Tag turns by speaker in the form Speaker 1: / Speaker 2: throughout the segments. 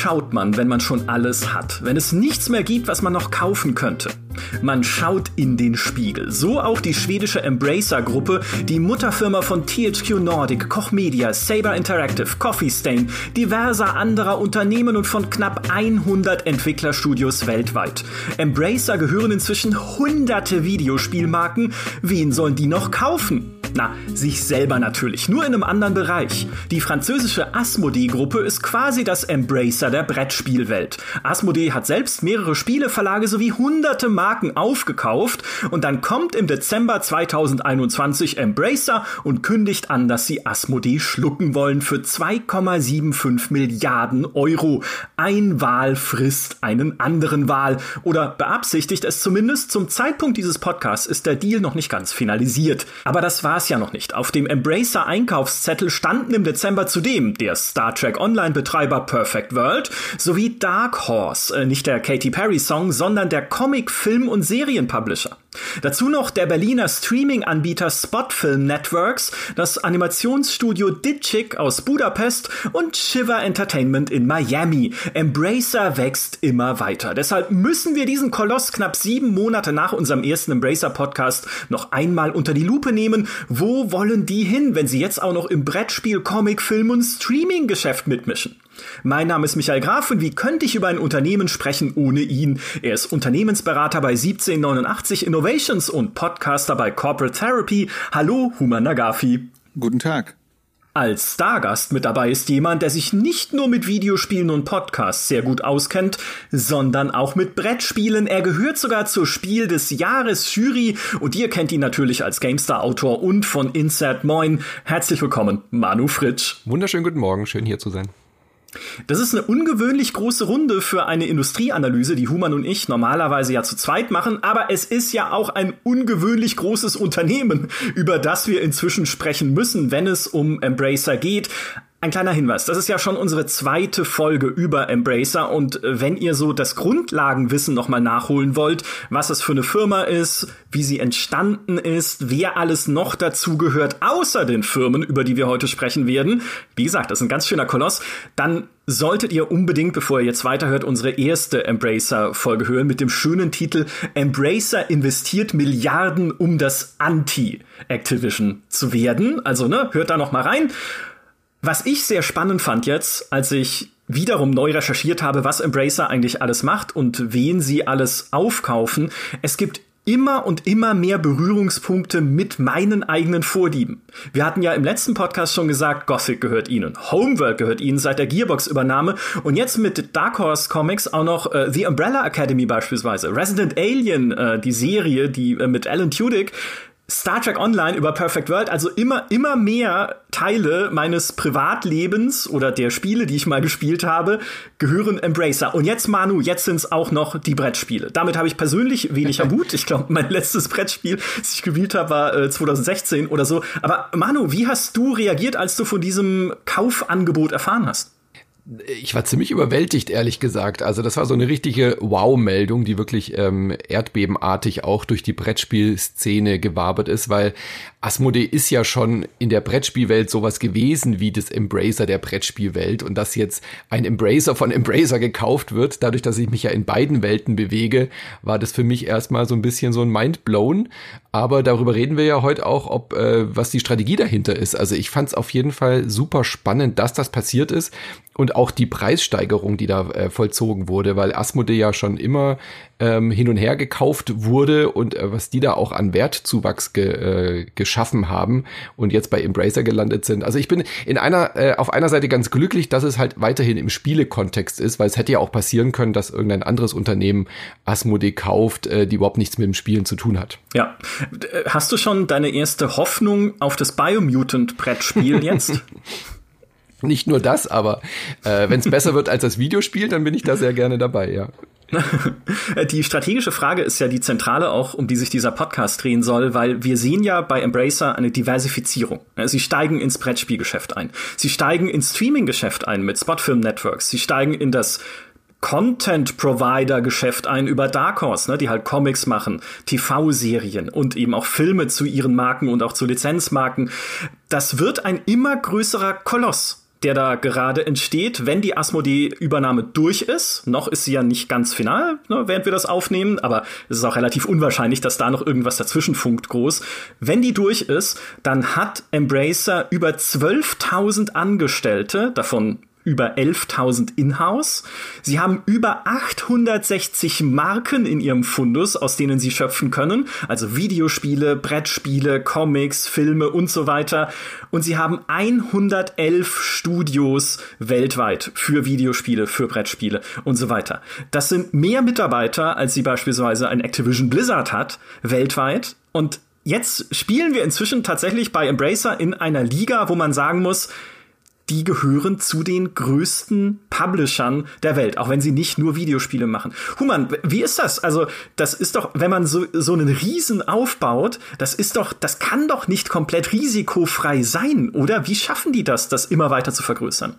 Speaker 1: schaut man, wenn man schon alles hat? Wenn es nichts mehr gibt, was man noch kaufen könnte? Man schaut in den Spiegel. So auch die schwedische Embracer-Gruppe, die Mutterfirma von THQ Nordic, Koch Media, Saber Interactive, Coffee Stain, diverser anderer Unternehmen und von knapp 100 Entwicklerstudios weltweit. Embracer gehören inzwischen hunderte Videospielmarken. Wen sollen die noch kaufen? Na, sich selber natürlich, nur in einem anderen Bereich. Die französische Asmodee-Gruppe ist quasi das Embracer der Brettspielwelt. Asmodee hat selbst mehrere Spieleverlage sowie hunderte Marken aufgekauft und dann kommt im Dezember 2021 Embracer und kündigt an, dass sie Asmodee schlucken wollen für 2,75 Milliarden Euro. Ein Wahl frisst einen anderen Wahl oder beabsichtigt es zumindest. Zum Zeitpunkt dieses Podcasts ist der Deal noch nicht ganz finalisiert. Aber das war es ja noch nicht. Auf dem Embracer Einkaufszettel standen im Dezember zudem der Star Trek Online-Betreiber Perfect World sowie Dark Horse, äh, nicht der Katy Perry Song, sondern der Comic, Film und Serienpublisher. Dazu noch der Berliner Streaming-Anbieter Spotfilm Networks, das Animationsstudio Ditchik aus Budapest und Shiver Entertainment in Miami. Embracer wächst immer weiter. Deshalb müssen wir diesen Koloss knapp sieben Monate nach unserem ersten Embracer-Podcast noch einmal unter die Lupe nehmen. Wo wollen die hin, wenn sie jetzt auch noch im Brettspiel, Comic, Film und Streaming-Geschäft mitmischen? Mein Name ist Michael Graf und wie könnte ich über ein Unternehmen sprechen ohne ihn? Er ist Unternehmensberater bei 1789 Innovations und Podcaster bei Corporate Therapy. Hallo, Human Nagafi.
Speaker 2: Guten Tag.
Speaker 1: Als Stargast mit dabei ist jemand, der sich nicht nur mit Videospielen und Podcasts sehr gut auskennt, sondern auch mit Brettspielen. Er gehört sogar zur Spiel des Jahres Jury und ihr kennt ihn natürlich als GameStar-Autor und von Insert Moin. Herzlich willkommen, Manu Fritsch.
Speaker 3: Wunderschönen guten Morgen, schön hier zu sein.
Speaker 1: Das ist eine ungewöhnlich große Runde für eine Industrieanalyse, die Human und ich normalerweise ja zu zweit machen, aber es ist ja auch ein ungewöhnlich großes Unternehmen, über das wir inzwischen sprechen müssen, wenn es um Embracer geht. Ein kleiner Hinweis, das ist ja schon unsere zweite Folge über Embracer und äh, wenn ihr so das Grundlagenwissen nochmal nachholen wollt, was es für eine Firma ist, wie sie entstanden ist, wer alles noch dazu gehört, außer den Firmen, über die wir heute sprechen werden, wie gesagt, das ist ein ganz schöner Koloss, dann solltet ihr unbedingt, bevor ihr jetzt weiterhört, unsere erste Embracer-Folge hören mit dem schönen Titel Embracer investiert Milliarden, um das Anti-Activision zu werden. Also, ne, hört da noch mal rein. Was ich sehr spannend fand jetzt, als ich wiederum neu recherchiert habe, was Embracer eigentlich alles macht und wen sie alles aufkaufen, es gibt immer und immer mehr Berührungspunkte mit meinen eigenen Vorlieben. Wir hatten ja im letzten Podcast schon gesagt, Gothic gehört ihnen, Homeworld gehört ihnen seit der Gearbox-Übernahme und jetzt mit Dark Horse Comics auch noch äh, The Umbrella Academy beispielsweise, Resident Alien, äh, die Serie, die äh, mit Alan Tudyk, Star Trek Online über Perfect World, also immer, immer mehr Teile meines Privatlebens oder der Spiele, die ich mal gespielt habe, gehören Embracer. Und jetzt, Manu, jetzt sind es auch noch die Brettspiele. Damit habe ich persönlich wenig am Hut. Ich glaube, mein letztes Brettspiel, das ich gespielt habe, war äh, 2016 oder so. Aber Manu, wie hast du reagiert, als du von diesem Kaufangebot erfahren hast?
Speaker 3: Ich war ziemlich überwältigt, ehrlich gesagt. Also das war so eine richtige Wow-Meldung, die wirklich ähm, erdbebenartig auch durch die Brettspielszene gewabert ist, weil Asmodee ist ja schon in der Brettspielwelt sowas gewesen wie das Embracer der Brettspielwelt und dass jetzt ein Embracer von Embracer gekauft wird, dadurch, dass ich mich ja in beiden Welten bewege, war das für mich erstmal so ein bisschen so ein Mindblown. Aber darüber reden wir ja heute auch, ob äh, was die Strategie dahinter ist. Also ich fand es auf jeden Fall super spannend, dass das passiert ist und auch die Preissteigerung, die da äh, vollzogen wurde, weil Asmodee ja schon immer ähm, hin und her gekauft wurde und äh, was die da auch an Wertzuwachs ge, äh, geschaffen haben und jetzt bei Embracer gelandet sind. Also ich bin in einer äh, auf einer Seite ganz glücklich, dass es halt weiterhin im Spielekontext ist, weil es hätte ja auch passieren können, dass irgendein anderes Unternehmen Asmodee kauft, äh, die überhaupt nichts mit dem Spielen zu tun hat.
Speaker 1: Ja, hast du schon deine erste Hoffnung auf das Biomutant Brettspiel jetzt?
Speaker 3: Nicht nur das, aber äh, wenn es besser wird als das Videospiel, dann bin ich da sehr gerne dabei, ja.
Speaker 1: Die strategische Frage ist ja die zentrale auch, um die sich dieser Podcast drehen soll, weil wir sehen ja bei Embracer eine Diversifizierung. Sie steigen ins Brettspielgeschäft ein. Sie steigen ins Streaminggeschäft ein mit Spotfilm Networks. Sie steigen in das Content-Provider-Geschäft ein über Dark Horse, ne, die halt Comics machen, TV-Serien und eben auch Filme zu ihren Marken und auch zu Lizenzmarken. Das wird ein immer größerer Koloss der da gerade entsteht, wenn die Asmodee-Übernahme durch ist. Noch ist sie ja nicht ganz final, ne, während wir das aufnehmen, aber es ist auch relativ unwahrscheinlich, dass da noch irgendwas dazwischen funkt groß. Wenn die durch ist, dann hat Embracer über 12.000 Angestellte, davon über 11.000 in-house. Sie haben über 860 Marken in ihrem Fundus, aus denen sie schöpfen können. Also Videospiele, Brettspiele, Comics, Filme und so weiter. Und sie haben 111 Studios weltweit für Videospiele, für Brettspiele und so weiter. Das sind mehr Mitarbeiter, als sie beispielsweise ein Activision Blizzard hat, weltweit. Und jetzt spielen wir inzwischen tatsächlich bei Embracer in einer Liga, wo man sagen muss, die gehören zu den größten Publishern der Welt, auch wenn sie nicht nur Videospiele machen. Human, wie ist das? Also, das ist doch, wenn man so, so einen Riesen aufbaut, das ist doch, das kann doch nicht komplett risikofrei sein, oder? Wie schaffen die das, das immer weiter zu vergrößern?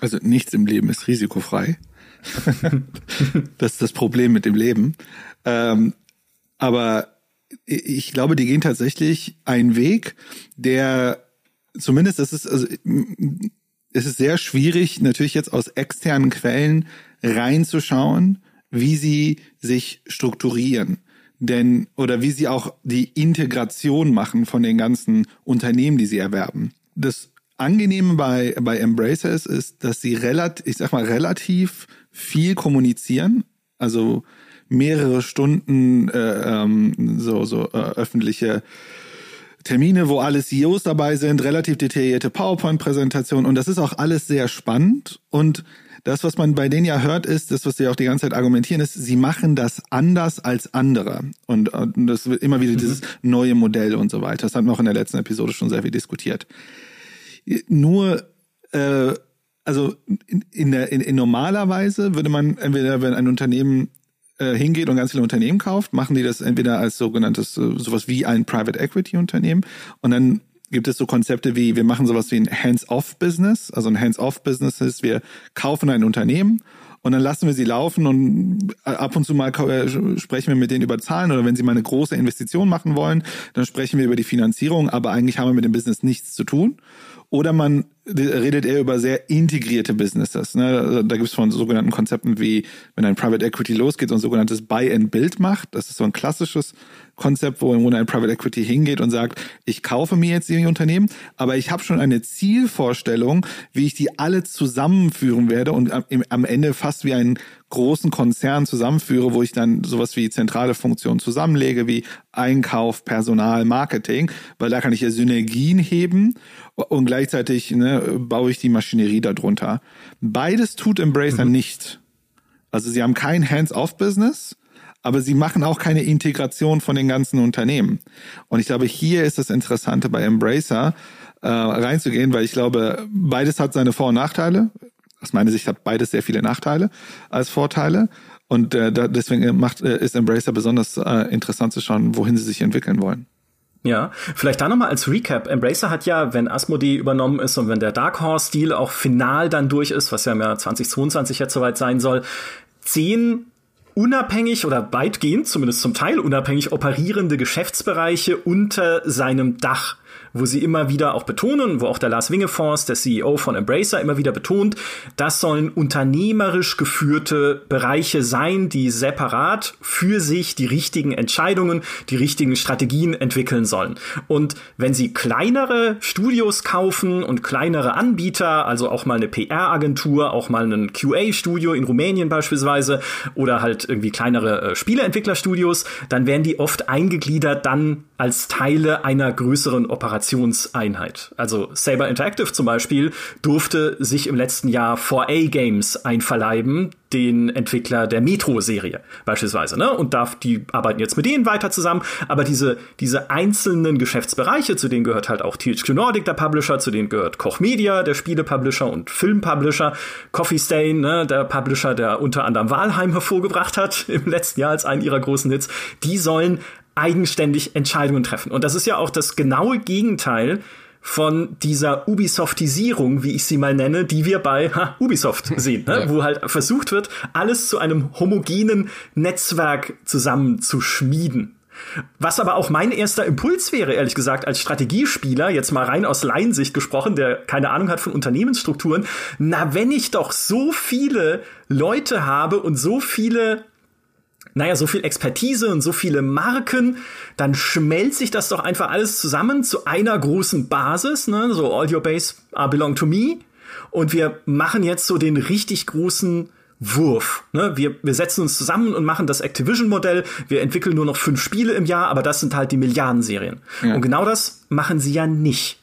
Speaker 2: Also, nichts im Leben ist risikofrei. das ist das Problem mit dem Leben. Ähm, aber ich glaube, die gehen tatsächlich einen Weg, der zumindest ist es, also, es ist sehr schwierig, natürlich jetzt aus externen Quellen reinzuschauen, wie sie sich strukturieren. Denn, oder wie sie auch die Integration machen von den ganzen Unternehmen, die sie erwerben. Das Angenehme bei, bei Embracer ist, dass sie relativ, ich sag mal, relativ viel kommunizieren. Also mehrere Stunden äh, ähm, so, so äh, öffentliche Termine, wo alle CEOs dabei sind, relativ detaillierte PowerPoint-Präsentationen und das ist auch alles sehr spannend und das, was man bei denen ja hört, ist, das, was sie auch die ganze Zeit argumentieren, ist, sie machen das anders als andere. Und, und das wird immer wieder mhm. dieses neue Modell und so weiter. Das hatten wir auch in der letzten Episode schon sehr viel diskutiert. Nur, äh, also in, in, der, in, in normaler Weise würde man entweder, wenn ein Unternehmen äh, hingeht und ganz viele Unternehmen kauft, machen die das entweder als sogenanntes, äh, sowas wie ein Private Equity Unternehmen und dann gibt es so Konzepte wie, wir machen sowas wie ein Hands-off-Business. Also ein Hands-off-Business ist, wir kaufen ein Unternehmen und dann lassen wir sie laufen und äh, ab und zu mal äh, sprechen wir mit denen über Zahlen oder wenn sie mal eine große Investition machen wollen, dann sprechen wir über die Finanzierung, aber eigentlich haben wir mit dem Business nichts zu tun. Oder man redet eher über sehr integrierte Businesses. Ne? Da gibt es von sogenannten Konzepten wie, wenn ein Private Equity losgeht und sogenanntes Buy and Build macht. Das ist so ein klassisches Konzept, wo ein Private Equity hingeht und sagt, ich kaufe mir jetzt die Unternehmen, aber ich habe schon eine Zielvorstellung, wie ich die alle zusammenführen werde und am Ende fast wie einen großen Konzern zusammenführe, wo ich dann sowas wie zentrale Funktionen zusammenlege, wie Einkauf, Personal, Marketing, weil da kann ich ja Synergien heben und gleichzeitig ne, baue ich die Maschinerie darunter. Beides tut Embracer mhm. nicht. Also sie haben kein Hands-off-Business, aber sie machen auch keine Integration von den ganzen Unternehmen. Und ich glaube, hier ist das Interessante bei Embracer äh, reinzugehen, weil ich glaube, beides hat seine Vor- und Nachteile. Aus meiner Sicht hat beides sehr viele Nachteile als Vorteile. Und äh, da, deswegen macht, äh, ist Embracer besonders äh, interessant zu schauen, wohin sie sich entwickeln wollen.
Speaker 1: Ja, vielleicht da nochmal als Recap. Embracer hat ja, wenn Asmodee übernommen ist und wenn der Dark Horse-Deal auch final dann durch ist, was ja im Jahr 2022 jetzt soweit sein soll, zehn unabhängig oder weitgehend, zumindest zum Teil unabhängig operierende Geschäftsbereiche unter seinem Dach wo sie immer wieder auch betonen, wo auch der Lars Wingefors, der CEO von Embracer, immer wieder betont, das sollen unternehmerisch geführte Bereiche sein, die separat für sich die richtigen Entscheidungen, die richtigen Strategien entwickeln sollen. Und wenn sie kleinere Studios kaufen und kleinere Anbieter, also auch mal eine PR-Agentur, auch mal ein QA-Studio in Rumänien beispielsweise oder halt irgendwie kleinere äh, Spieleentwicklerstudios, dann werden die oft eingegliedert dann als Teile einer größeren Operationseinheit. Also Saber Interactive zum Beispiel durfte sich im letzten Jahr 4A Games einverleiben, den Entwickler der Metro-Serie beispielsweise. Ne? Und darf, die arbeiten jetzt mit denen weiter zusammen. Aber diese, diese einzelnen Geschäftsbereiche, zu denen gehört halt auch THQ Nordic, der Publisher, zu denen gehört Koch Media, der Spiele-Publisher und Film-Publisher, Coffee Stain, ne, der Publisher, der unter anderem Walheim hervorgebracht hat im letzten Jahr als einen ihrer großen Hits, die sollen eigenständig Entscheidungen treffen. Und das ist ja auch das genaue Gegenteil von dieser Ubisoftisierung, wie ich sie mal nenne, die wir bei ha, Ubisoft sehen, ne? ja. wo halt versucht wird, alles zu einem homogenen Netzwerk zusammenzuschmieden. Was aber auch mein erster Impuls wäre, ehrlich gesagt, als Strategiespieler, jetzt mal rein aus Laiensicht gesprochen, der keine Ahnung hat von Unternehmensstrukturen, na, wenn ich doch so viele Leute habe und so viele naja, so viel Expertise und so viele Marken, dann schmelzt sich das doch einfach alles zusammen zu einer großen Basis, ne? so all your base are belong to me. Und wir machen jetzt so den richtig großen Wurf. Ne? Wir, wir setzen uns zusammen und machen das Activision-Modell. Wir entwickeln nur noch fünf Spiele im Jahr, aber das sind halt die Milliardenserien. Ja. Und genau das machen sie ja nicht.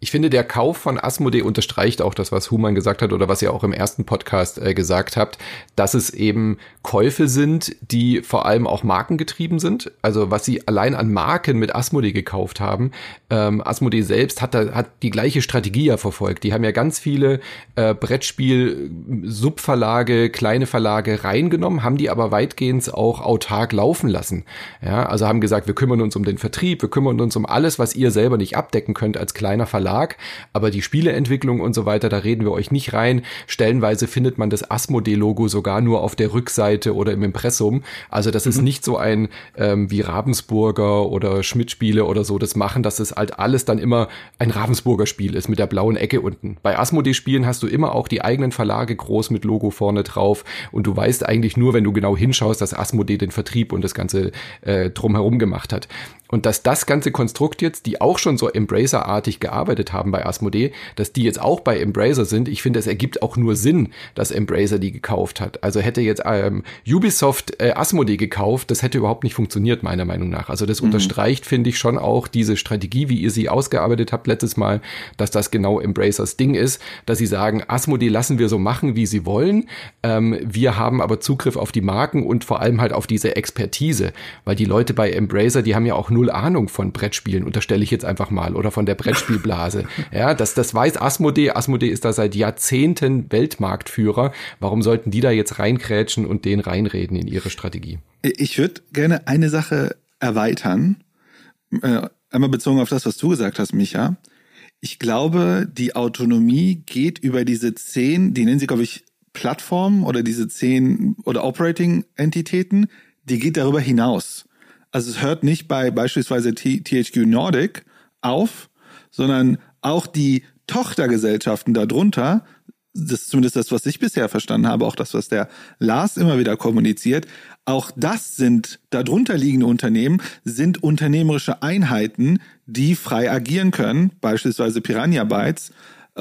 Speaker 3: Ich finde, der Kauf von Asmodee unterstreicht auch das, was Human gesagt hat oder was ihr auch im ersten Podcast äh, gesagt habt, dass es eben Käufe sind, die vor allem auch markengetrieben sind. Also was sie allein an Marken mit Asmodee gekauft haben. Ähm, Asmodee selbst hat, da, hat die gleiche Strategie ja verfolgt. Die haben ja ganz viele äh, Brettspiel-Subverlage, kleine Verlage reingenommen, haben die aber weitgehend auch autark laufen lassen. Ja, also haben gesagt, wir kümmern uns um den Vertrieb, wir kümmern uns um alles, was ihr selber nicht abdecken könnt als kleiner Verlag Verlag, aber die Spieleentwicklung und so weiter, da reden wir euch nicht rein. Stellenweise findet man das Asmodee-Logo sogar nur auf der Rückseite oder im Impressum. Also das mhm. ist nicht so ein ähm, wie Ravensburger oder Schmidt-Spiele oder so das machen, dass es halt alles dann immer ein Ravensburger Spiel ist mit der blauen Ecke unten. Bei Asmodee-Spielen hast du immer auch die eigenen Verlage groß mit Logo vorne drauf und du weißt eigentlich nur, wenn du genau hinschaust, dass Asmodee den Vertrieb und das Ganze äh, drumherum gemacht hat. Und dass das ganze Konstrukt jetzt, die auch schon so Embracer-artig gearbeitet haben bei Asmodee, dass die jetzt auch bei Embracer sind, ich finde, es ergibt auch nur Sinn, dass Embracer die gekauft hat. Also hätte jetzt ähm, Ubisoft äh, Asmodee gekauft, das hätte überhaupt nicht funktioniert, meiner Meinung nach. Also das mhm. unterstreicht, finde ich, schon auch diese Strategie, wie ihr sie ausgearbeitet habt letztes Mal, dass das genau Embracers Ding ist, dass sie sagen, Asmodee lassen wir so machen, wie sie wollen. Ähm, wir haben aber Zugriff auf die Marken und vor allem halt auf diese Expertise, weil die Leute bei Embracer, die haben ja auch nur null Ahnung von Brettspielen, unterstelle ich jetzt einfach mal, oder von der Brettspielblase. ja, das, das weiß Asmodee. Asmodee ist da seit Jahrzehnten Weltmarktführer. Warum sollten die da jetzt reinkrätschen und den reinreden in ihre Strategie?
Speaker 2: Ich würde gerne eine Sache erweitern. Äh, einmal bezogen auf das, was du gesagt hast, Micha. Ich glaube, die Autonomie geht über diese zehn, die nennen sie, glaube ich, Plattformen oder diese zehn oder Operating-Entitäten, die geht darüber hinaus. Also es hört nicht bei beispielsweise THQ Nordic auf, sondern auch die Tochtergesellschaften darunter, das ist zumindest das, was ich bisher verstanden habe, auch das, was der Lars immer wieder kommuniziert, auch das sind darunter liegende Unternehmen, sind unternehmerische Einheiten, die frei agieren können, beispielsweise Piranha Bytes,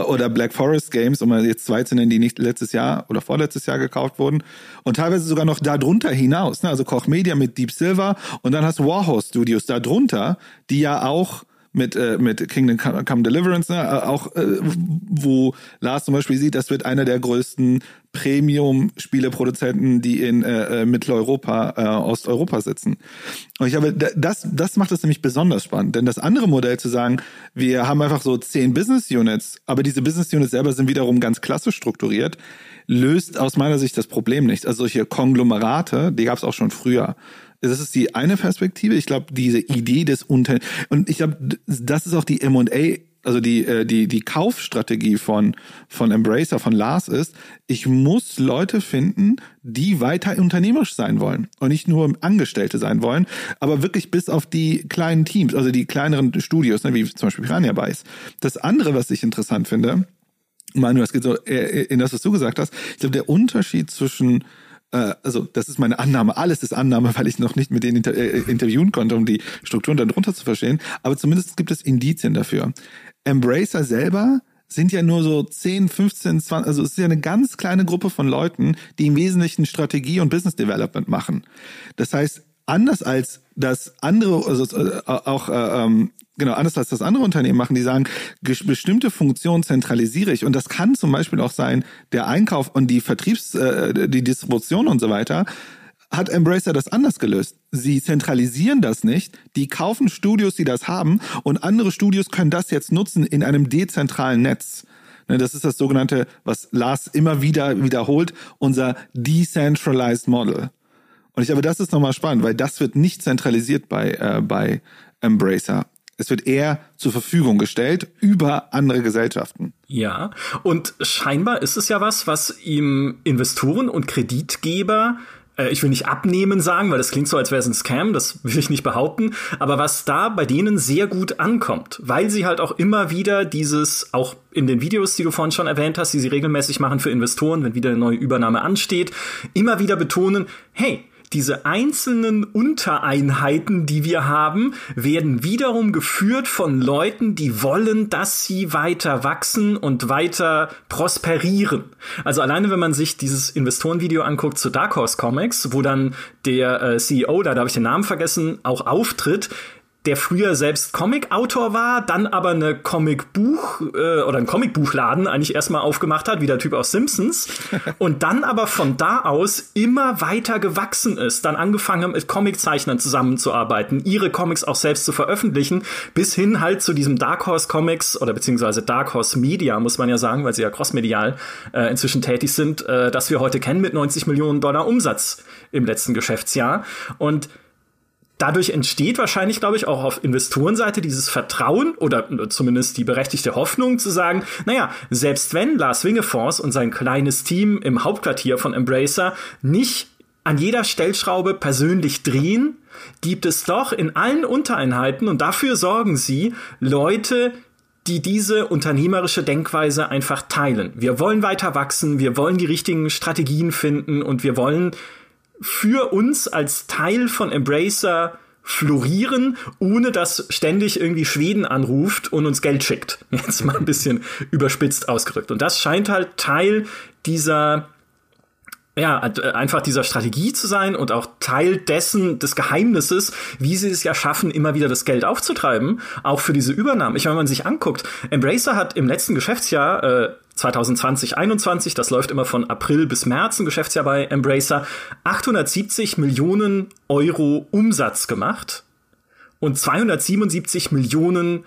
Speaker 2: oder Black Forest Games, um jetzt zwei zu nennen, die nicht letztes Jahr oder vorletztes Jahr gekauft wurden. Und teilweise sogar noch darunter hinaus. Ne? Also Koch Media mit Deep Silver und dann hast du Warhorse Studios darunter, die ja auch mit, äh, mit Kingdom Come Deliverance, ne? Äh, auch äh, wo Lars zum Beispiel sieht, das wird einer der größten Premium-Spieleproduzenten, die in äh, äh, Mitteleuropa, äh, Osteuropa sitzen. Und ich glaube, das, das macht es nämlich besonders spannend. Denn das andere Modell zu sagen, wir haben einfach so zehn Business Units, aber diese Business Units selber sind wiederum ganz klassisch strukturiert, löst aus meiner Sicht das Problem nicht. Also solche Konglomerate, die gab es auch schon früher. Das ist die eine Perspektive. Ich glaube, diese Idee des Unter und ich glaube, das ist auch die M&A also die, äh, die, die Kaufstrategie von, von Embracer, von Lars ist, ich muss Leute finden, die weiter unternehmerisch sein wollen und nicht nur Angestellte sein wollen, aber wirklich bis auf die kleinen Teams, also die kleineren Studios, ne, wie zum Beispiel Piranha Bytes. Das andere, was ich interessant finde, Manu, das geht so äh, in das, was du gesagt hast, ich glaube, der Unterschied zwischen äh, also das ist meine Annahme, alles ist Annahme, weil ich noch nicht mit denen inter äh, interviewen konnte, um die Strukturen darunter zu verstehen. Aber zumindest gibt es Indizien dafür. Embracer selber sind ja nur so 10, 15, 20, also es ist ja eine ganz kleine Gruppe von Leuten, die im Wesentlichen Strategie und Business Development machen. Das heißt, anders als das andere, also äh, auch äh, ähm, genau anders als das andere Unternehmen machen, die sagen, bestimmte Funktionen zentralisiere ich und das kann zum Beispiel auch sein der Einkauf und die Vertriebs, äh, die Distribution und so weiter hat Embracer das anders gelöst. Sie zentralisieren das nicht, die kaufen Studios, die das haben und andere Studios können das jetzt nutzen in einem dezentralen Netz. Ne, das ist das sogenannte, was Lars immer wieder wiederholt, unser Decentralized Model. Und ich glaube, das ist nochmal spannend, weil das wird nicht zentralisiert bei, äh, bei Embracer. Es wird eher zur Verfügung gestellt über andere Gesellschaften.
Speaker 1: Ja, und scheinbar ist es ja was, was ihm Investoren und Kreditgeber äh, ich will nicht abnehmen sagen, weil das klingt so, als wäre es ein Scam, das will ich nicht behaupten, aber was da bei denen sehr gut ankommt, weil sie halt auch immer wieder dieses, auch in den Videos, die du vorhin schon erwähnt hast, die sie regelmäßig machen für Investoren, wenn wieder eine neue Übernahme ansteht, immer wieder betonen, hey, diese einzelnen Untereinheiten, die wir haben, werden wiederum geführt von Leuten, die wollen, dass sie weiter wachsen und weiter prosperieren. Also alleine, wenn man sich dieses Investorenvideo anguckt zu Dark Horse Comics, wo dann der äh, CEO, da, da habe ich den Namen vergessen, auch auftritt, der früher selbst Comic-Autor war, dann aber eine Comic-Buch äh, oder ein Comic-Buchladen eigentlich erstmal aufgemacht hat, wie der Typ aus Simpsons, und dann aber von da aus immer weiter gewachsen ist, dann angefangen hat, mit Comiczeichnern zusammenzuarbeiten, ihre Comics auch selbst zu veröffentlichen, bis hin halt zu diesem Dark Horse Comics oder beziehungsweise Dark Horse Media, muss man ja sagen, weil sie ja crossmedial äh, inzwischen tätig sind, äh, das wir heute kennen mit 90 Millionen Dollar Umsatz im letzten Geschäftsjahr. Und dadurch entsteht wahrscheinlich, glaube ich, auch auf Investorenseite dieses Vertrauen oder zumindest die berechtigte Hoffnung zu sagen, naja, selbst wenn Lars Wingefors und sein kleines Team im Hauptquartier von Embracer nicht an jeder Stellschraube persönlich drehen, gibt es doch in allen Untereinheiten und dafür sorgen sie Leute, die diese unternehmerische Denkweise einfach teilen. Wir wollen weiter wachsen, wir wollen die richtigen Strategien finden und wir wollen für uns als Teil von Embracer florieren, ohne dass ständig irgendwie Schweden anruft und uns Geld schickt. Jetzt mal ein bisschen überspitzt ausgedrückt. Und das scheint halt Teil dieser ja, einfach dieser Strategie zu sein und auch Teil dessen, des Geheimnisses, wie sie es ja schaffen, immer wieder das Geld aufzutreiben, auch für diese Übernahmen. Ich meine, wenn man sich anguckt, Embracer hat im letzten Geschäftsjahr, äh, 2020, 21, das läuft immer von April bis März, ein Geschäftsjahr bei Embracer, 870 Millionen Euro Umsatz gemacht und 277 Millionen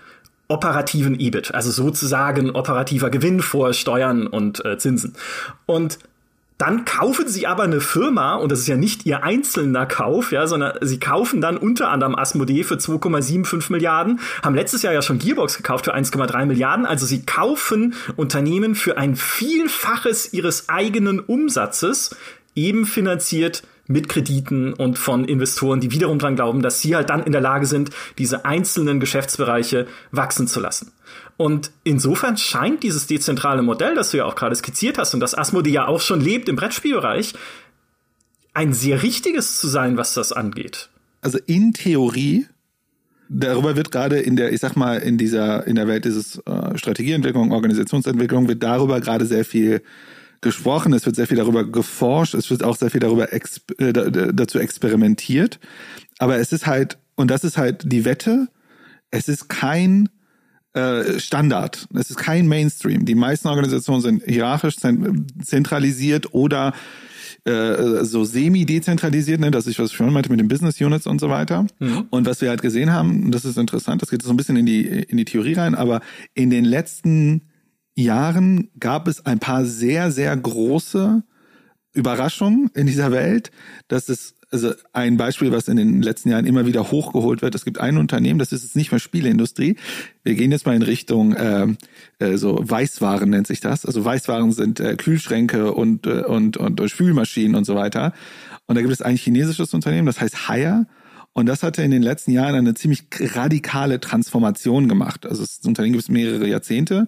Speaker 1: operativen EBIT, also sozusagen operativer Gewinn vor Steuern und äh, Zinsen. Und dann kaufen sie aber eine Firma, und das ist ja nicht ihr einzelner Kauf, ja, sondern sie kaufen dann unter anderem Asmodee für 2,75 Milliarden, haben letztes Jahr ja schon Gearbox gekauft für 1,3 Milliarden. Also sie kaufen Unternehmen für ein Vielfaches ihres eigenen Umsatzes, eben finanziert mit Krediten und von Investoren, die wiederum dran glauben, dass sie halt dann in der Lage sind, diese einzelnen Geschäftsbereiche wachsen zu lassen. Und insofern scheint dieses dezentrale Modell, das du ja auch gerade skizziert hast und das Asmodee ja auch schon lebt im Brettspielbereich, ein sehr richtiges zu sein, was das angeht.
Speaker 2: Also in Theorie, darüber wird gerade in der, ich sag mal, in dieser, in der Welt dieses äh, Strategieentwicklung, Organisationsentwicklung, wird darüber gerade sehr viel gesprochen, es wird sehr viel darüber geforscht, es wird auch sehr viel darüber exp äh, dazu experimentiert. Aber es ist halt, und das ist halt die Wette, es ist kein äh, Standard. Es ist kein Mainstream. Die meisten Organisationen sind hierarchisch zentralisiert oder äh, so semi-dezentralisiert, ne, dass ich was schon meinte mit den Business Units und so weiter. Mhm. Und was wir halt gesehen haben, das ist interessant, das geht so ein bisschen in die, in die Theorie rein, aber in den letzten Jahren gab es ein paar sehr, sehr große Überraschungen in dieser Welt, dass es also ein Beispiel, was in den letzten Jahren immer wieder hochgeholt wird. Es gibt ein Unternehmen, das ist jetzt nicht mehr Spieleindustrie. Wir gehen jetzt mal in Richtung äh, äh, so Weißwaren nennt sich das. Also Weißwaren sind äh, Kühlschränke und, äh, und, und, und Spülmaschinen und so weiter. Und da gibt es ein chinesisches Unternehmen, das heißt Haier. Und das hatte in den letzten Jahren eine ziemlich radikale Transformation gemacht. Also das Unternehmen gibt es mehrere Jahrzehnte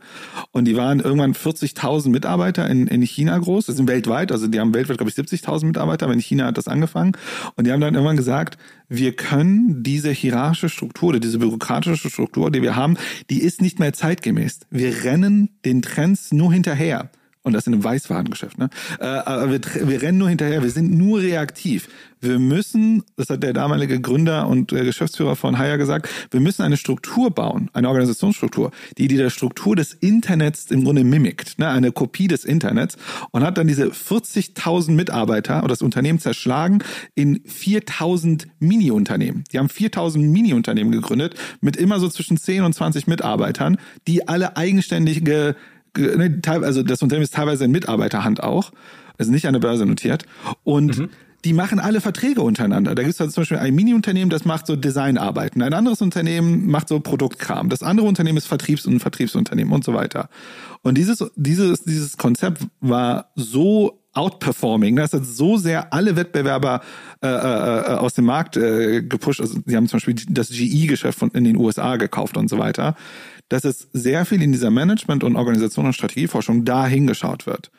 Speaker 2: und die waren irgendwann 40.000 Mitarbeiter in, in China groß. Das sind weltweit, also die haben weltweit, glaube ich, 70.000 Mitarbeiter, aber in China hat das angefangen. Und die haben dann irgendwann gesagt, wir können diese hierarchische Struktur oder diese bürokratische Struktur, die wir haben, die ist nicht mehr zeitgemäß. Wir rennen den Trends nur hinterher und das in einem Weißwarengeschäft. Ne? Äh, aber wir, wir rennen nur hinterher, wir sind nur reaktiv. Wir müssen, das hat der damalige Gründer und äh, Geschäftsführer von Haya gesagt, wir müssen eine Struktur bauen, eine Organisationsstruktur, die die der Struktur des Internets im Grunde mimikt, ne? eine Kopie des Internets und hat dann diese 40.000 Mitarbeiter oder das Unternehmen zerschlagen in 4.000 Mini-Unternehmen. Die haben 4.000 Mini-Unternehmen gegründet mit immer so zwischen 10 und 20 Mitarbeitern, die alle eigenständige also das Unternehmen ist teilweise in Mitarbeiterhand auch, also nicht an der Börse notiert. Und mhm. die machen alle Verträge untereinander. Da gibt es also zum Beispiel ein Mini-Unternehmen, das macht so Designarbeiten. Ein anderes Unternehmen macht so Produktkram. Das andere Unternehmen ist Vertriebs- und Vertriebsunternehmen und so weiter. Und dieses, dieses, dieses Konzept war so outperforming. Das hat so sehr alle Wettbewerber äh, äh, aus dem Markt äh, gepusht. Also sie haben zum Beispiel das GE-Geschäft in den USA gekauft und so weiter, dass es sehr viel in dieser Management- und Organisation- und Strategieforschung da hingeschaut wird.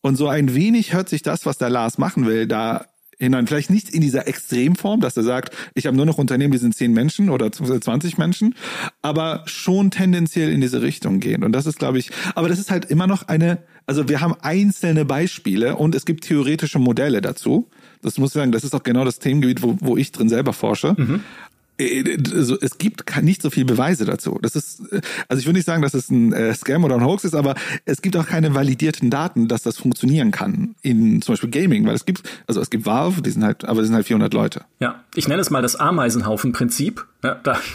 Speaker 2: Und so ein wenig hört sich das, was der Lars machen will, da hinein. Vielleicht nicht in dieser Extremform, dass er sagt, ich habe nur noch Unternehmen, die sind zehn Menschen oder 20 Menschen, aber schon tendenziell in diese Richtung gehen. Und das ist, glaube ich, aber das ist halt immer noch eine, also wir haben einzelne Beispiele und es gibt theoretische Modelle dazu. Das muss ich sagen, das ist auch genau das Themengebiet, wo, wo ich drin selber forsche. Mhm also es gibt nicht so viel Beweise dazu. Das ist, also ich würde nicht sagen, dass es ein äh, Scam oder ein Hoax ist, aber es gibt auch keine validierten Daten, dass das funktionieren kann in zum Beispiel Gaming, weil es gibt, also es gibt Valve, die sind halt, aber die sind halt 400 Leute.
Speaker 1: Ja, ich nenne es mal das Ameisenhaufen-Prinzip. Ja, da.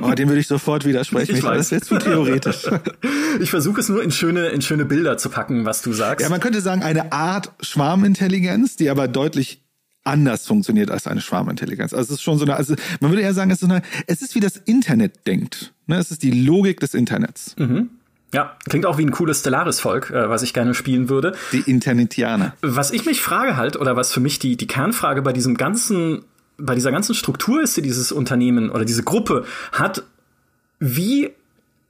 Speaker 2: Oh, dem würde ich sofort widersprechen. Ich weiß. Das ist jetzt zu theoretisch.
Speaker 1: ich versuche es nur in schöne, in schöne Bilder zu packen, was du sagst.
Speaker 2: Ja, man könnte sagen, eine Art Schwarmintelligenz, die aber deutlich anders funktioniert als eine Schwarmintelligenz. Also es ist schon so eine, also man würde eher sagen, es ist, eine, es ist wie das Internet denkt. Ne? Es ist die Logik des Internets.
Speaker 1: Mhm. Ja, klingt auch wie ein cooles Stellaris-Volk, äh, was ich gerne spielen würde.
Speaker 2: Die Internetianer.
Speaker 1: Was ich mich frage halt, oder was für mich die, die Kernfrage bei diesem ganzen, bei dieser ganzen Struktur ist, die dieses Unternehmen oder diese Gruppe hat, wie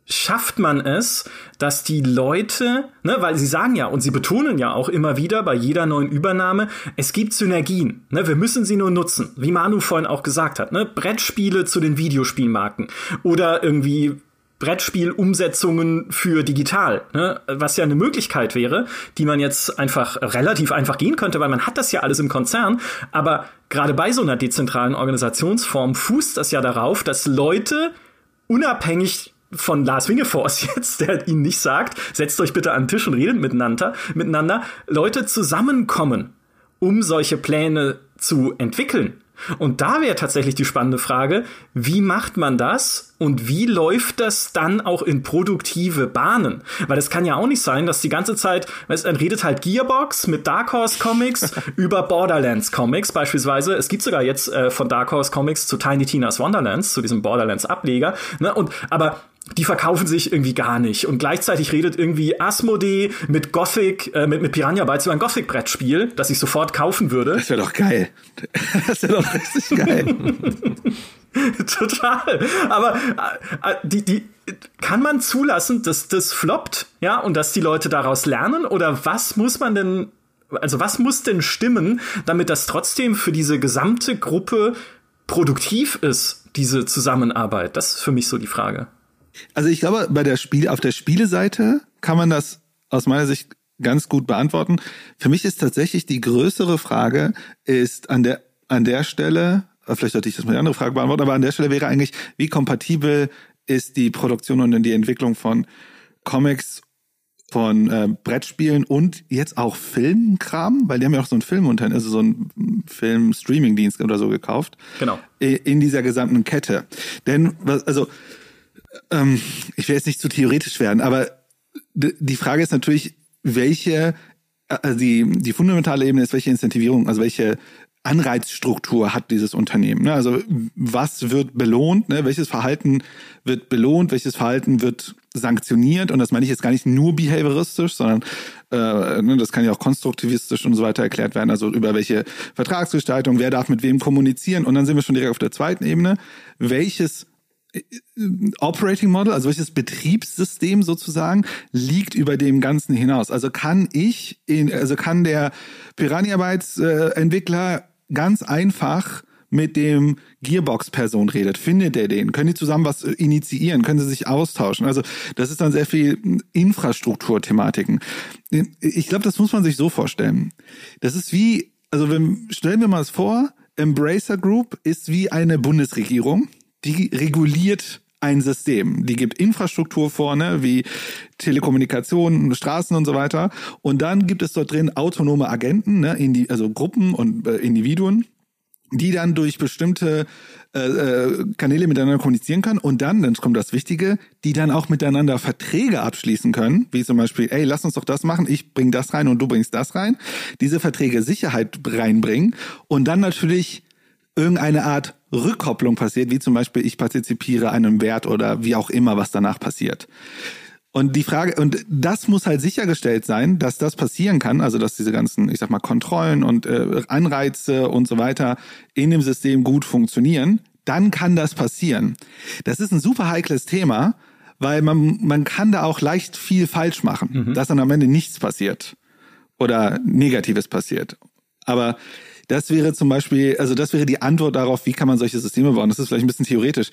Speaker 1: schafft man es, dass die Leute, ne, weil sie sagen ja und sie betonen ja auch immer wieder bei jeder neuen Übernahme, es gibt Synergien, ne, wir müssen sie nur nutzen, wie Manu vorhin auch gesagt hat, ne, Brettspiele zu den Videospielmarken oder irgendwie Brettspielumsetzungen für digital, ne? was ja eine Möglichkeit wäre, die man jetzt einfach relativ einfach gehen könnte, weil man hat das ja alles im Konzern, aber gerade bei so einer dezentralen Organisationsform fußt das ja darauf, dass Leute unabhängig von Lars Wingefors jetzt, der ihnen nicht sagt, setzt euch bitte an den Tisch und redet miteinander, miteinander, Leute zusammenkommen, um solche Pläne zu entwickeln. Und da wäre tatsächlich die spannende Frage, wie macht man das und wie läuft das dann auch in produktive Bahnen? Weil es kann ja auch nicht sein, dass die ganze Zeit, weißt, dann redet halt Gearbox mit Dark Horse Comics über Borderlands Comics beispielsweise. Es gibt sogar jetzt äh, von Dark Horse Comics zu Tiny Tina's Wonderlands, zu diesem Borderlands Ableger. Ne? Und aber die verkaufen sich irgendwie gar nicht. Und gleichzeitig redet irgendwie Asmodee mit Gothic, äh, mit, mit Piranha Bytes über ein Gothic-Brettspiel, das ich sofort kaufen würde.
Speaker 2: Das wäre doch geil. Das wäre doch richtig geil.
Speaker 1: Total. Aber äh, äh, die, die, kann man zulassen, dass das floppt, ja, und dass die Leute daraus lernen? Oder was muss man denn, also was muss denn stimmen, damit das trotzdem für diese gesamte Gruppe produktiv ist, diese Zusammenarbeit? Das ist für mich so die Frage.
Speaker 2: Also ich glaube, bei der Spiel, auf der Spieleseite kann man das aus meiner Sicht ganz gut beantworten. Für mich ist tatsächlich die größere Frage ist an der, an der Stelle, vielleicht sollte ich das mal die andere Frage beantworten, aber an der Stelle wäre eigentlich, wie kompatibel ist die Produktion und die Entwicklung von Comics von äh, Brettspielen und jetzt auch Filmkram, weil die haben ja auch so einen Film unter, also so einen Film-Streaming-Dienst oder so gekauft.
Speaker 1: Genau.
Speaker 2: In dieser gesamten Kette. Denn, also, ähm, ich will jetzt nicht zu theoretisch werden, aber die Frage ist natürlich, welche, also die, die fundamentale Ebene ist, welche Incentivierung, also welche Anreizstruktur hat dieses Unternehmen. Ne? Also was wird belohnt, ne? welches Verhalten wird belohnt, welches Verhalten wird sanktioniert und das meine ich jetzt gar nicht nur behavioristisch, sondern äh, ne, das kann ja auch konstruktivistisch und so weiter erklärt werden, also über welche Vertragsgestaltung, wer darf mit wem kommunizieren und dann sind wir schon direkt auf der zweiten Ebene, welches Operating Model, also welches Betriebssystem sozusagen, liegt über dem Ganzen hinaus. Also kann ich, in, also kann der Piranha-Bytes-Entwickler ganz einfach mit dem Gearbox-Person redet. Findet er den? Können die zusammen was initiieren? Können sie sich austauschen? Also das ist dann sehr viel Infrastrukturthematiken. Ich glaube, das muss man sich so vorstellen. Das ist wie, also wenn, stellen wir mal es vor, Embracer Group ist wie eine Bundesregierung die reguliert ein System. Die gibt Infrastruktur vorne, wie Telekommunikation, Straßen und so weiter. Und dann gibt es dort drin autonome Agenten, ne, die, also Gruppen und äh, Individuen, die dann durch bestimmte äh, äh, Kanäle miteinander kommunizieren können und dann, dann kommt das Wichtige, die dann auch miteinander Verträge abschließen können, wie zum Beispiel, ey, lass uns doch das machen, ich bring das rein und du bringst das rein, diese Verträge Sicherheit reinbringen und dann natürlich irgendeine Art Rückkopplung passiert, wie zum Beispiel ich partizipiere einem Wert oder wie auch immer, was danach passiert. Und die Frage, und das muss halt sichergestellt sein, dass das passieren kann, also dass diese ganzen, ich sag mal, Kontrollen und äh, Anreize und so weiter in dem System gut funktionieren, dann kann das passieren. Das ist ein super heikles Thema, weil man, man kann da auch leicht viel falsch machen, mhm. dass dann am Ende nichts passiert oder Negatives passiert. Aber das wäre zum Beispiel, also das wäre die Antwort darauf, wie kann man solche Systeme bauen. Das ist vielleicht ein bisschen theoretisch.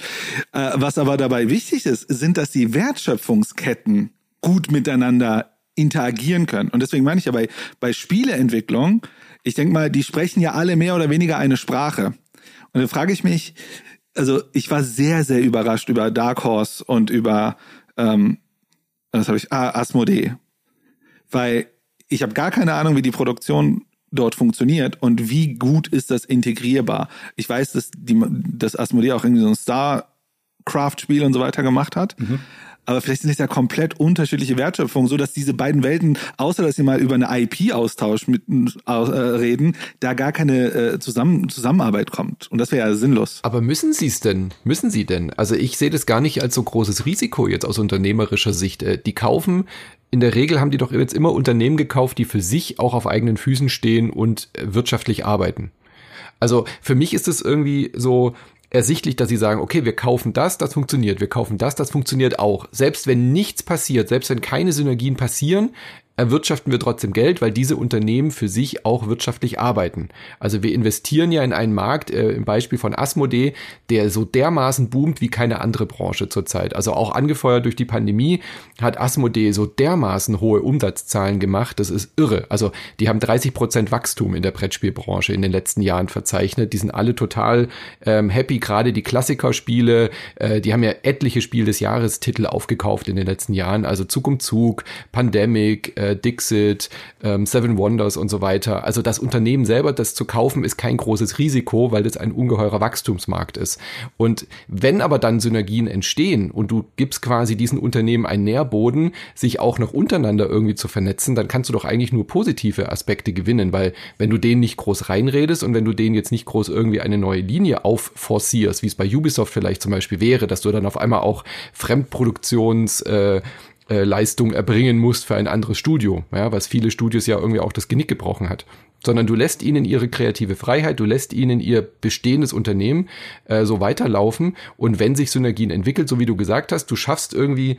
Speaker 2: Äh, was aber dabei wichtig ist, sind, dass die Wertschöpfungsketten gut miteinander interagieren können. Und deswegen meine ich ja bei, bei Spieleentwicklung, ich denke mal, die sprechen ja alle mehr oder weniger eine Sprache. Und dann frage ich mich, also ich war sehr, sehr überrascht über Dark Horse und über, ähm, was habe ich, ah, Asmodee. Weil ich habe gar keine Ahnung, wie die Produktion dort funktioniert und wie gut ist das integrierbar. Ich weiß, dass, die, dass Asmodee auch irgendwie so ein Starcraft-Spiel und so weiter gemacht hat. Mhm. Aber vielleicht sind es ja komplett unterschiedliche Wertschöpfungen, so dass diese beiden Welten, außer dass sie mal über eine IP-Austausch mit äh, reden, da gar keine äh, Zusammen Zusammenarbeit kommt. Und das wäre ja sinnlos.
Speaker 3: Aber müssen sie es denn? Müssen sie denn? Also ich sehe das gar nicht als so großes Risiko jetzt aus unternehmerischer Sicht. Äh, die kaufen in der Regel haben die doch jetzt immer Unternehmen gekauft, die für sich auch auf eigenen Füßen stehen und äh, wirtschaftlich arbeiten. Also für mich ist es irgendwie so ersichtlich, dass sie sagen, okay, wir kaufen das, das funktioniert, wir kaufen das, das funktioniert auch. Selbst wenn nichts passiert, selbst wenn keine Synergien passieren, erwirtschaften wir trotzdem Geld, weil diese Unternehmen für sich auch wirtschaftlich arbeiten. Also wir investieren ja in einen Markt, äh, im Beispiel von Asmodee, der so dermaßen boomt wie keine andere Branche zurzeit. Also auch angefeuert durch die Pandemie hat Asmodee so dermaßen hohe Umsatzzahlen gemacht, das ist irre. Also die haben 30 Prozent Wachstum in der Brettspielbranche in den letzten Jahren verzeichnet. Die sind alle total ähm, happy, gerade die Klassikerspiele, äh, die haben ja etliche Spiel des Jahres Titel aufgekauft in den letzten Jahren, also Zug um Zug, Pandemic, Dixit, ähm, Seven Wonders und so weiter. Also das Unternehmen selber, das zu kaufen, ist kein großes Risiko, weil das ein ungeheurer Wachstumsmarkt ist. Und wenn aber dann Synergien entstehen und du gibst quasi diesen Unternehmen einen Nährboden, sich auch noch untereinander irgendwie zu vernetzen, dann kannst du doch eigentlich nur positive Aspekte gewinnen, weil wenn du denen nicht groß reinredest und wenn du denen jetzt nicht groß irgendwie eine neue Linie aufforcierst, wie es bei Ubisoft vielleicht zum Beispiel wäre, dass du dann auf einmal auch Fremdproduktions äh, äh, Leistung erbringen musst für ein anderes Studio, ja, was viele Studios ja irgendwie auch das Genick gebrochen hat. Sondern du lässt ihnen ihre kreative Freiheit, du lässt ihnen ihr bestehendes Unternehmen äh, so weiterlaufen und wenn sich Synergien entwickelt, so wie du gesagt hast, du schaffst irgendwie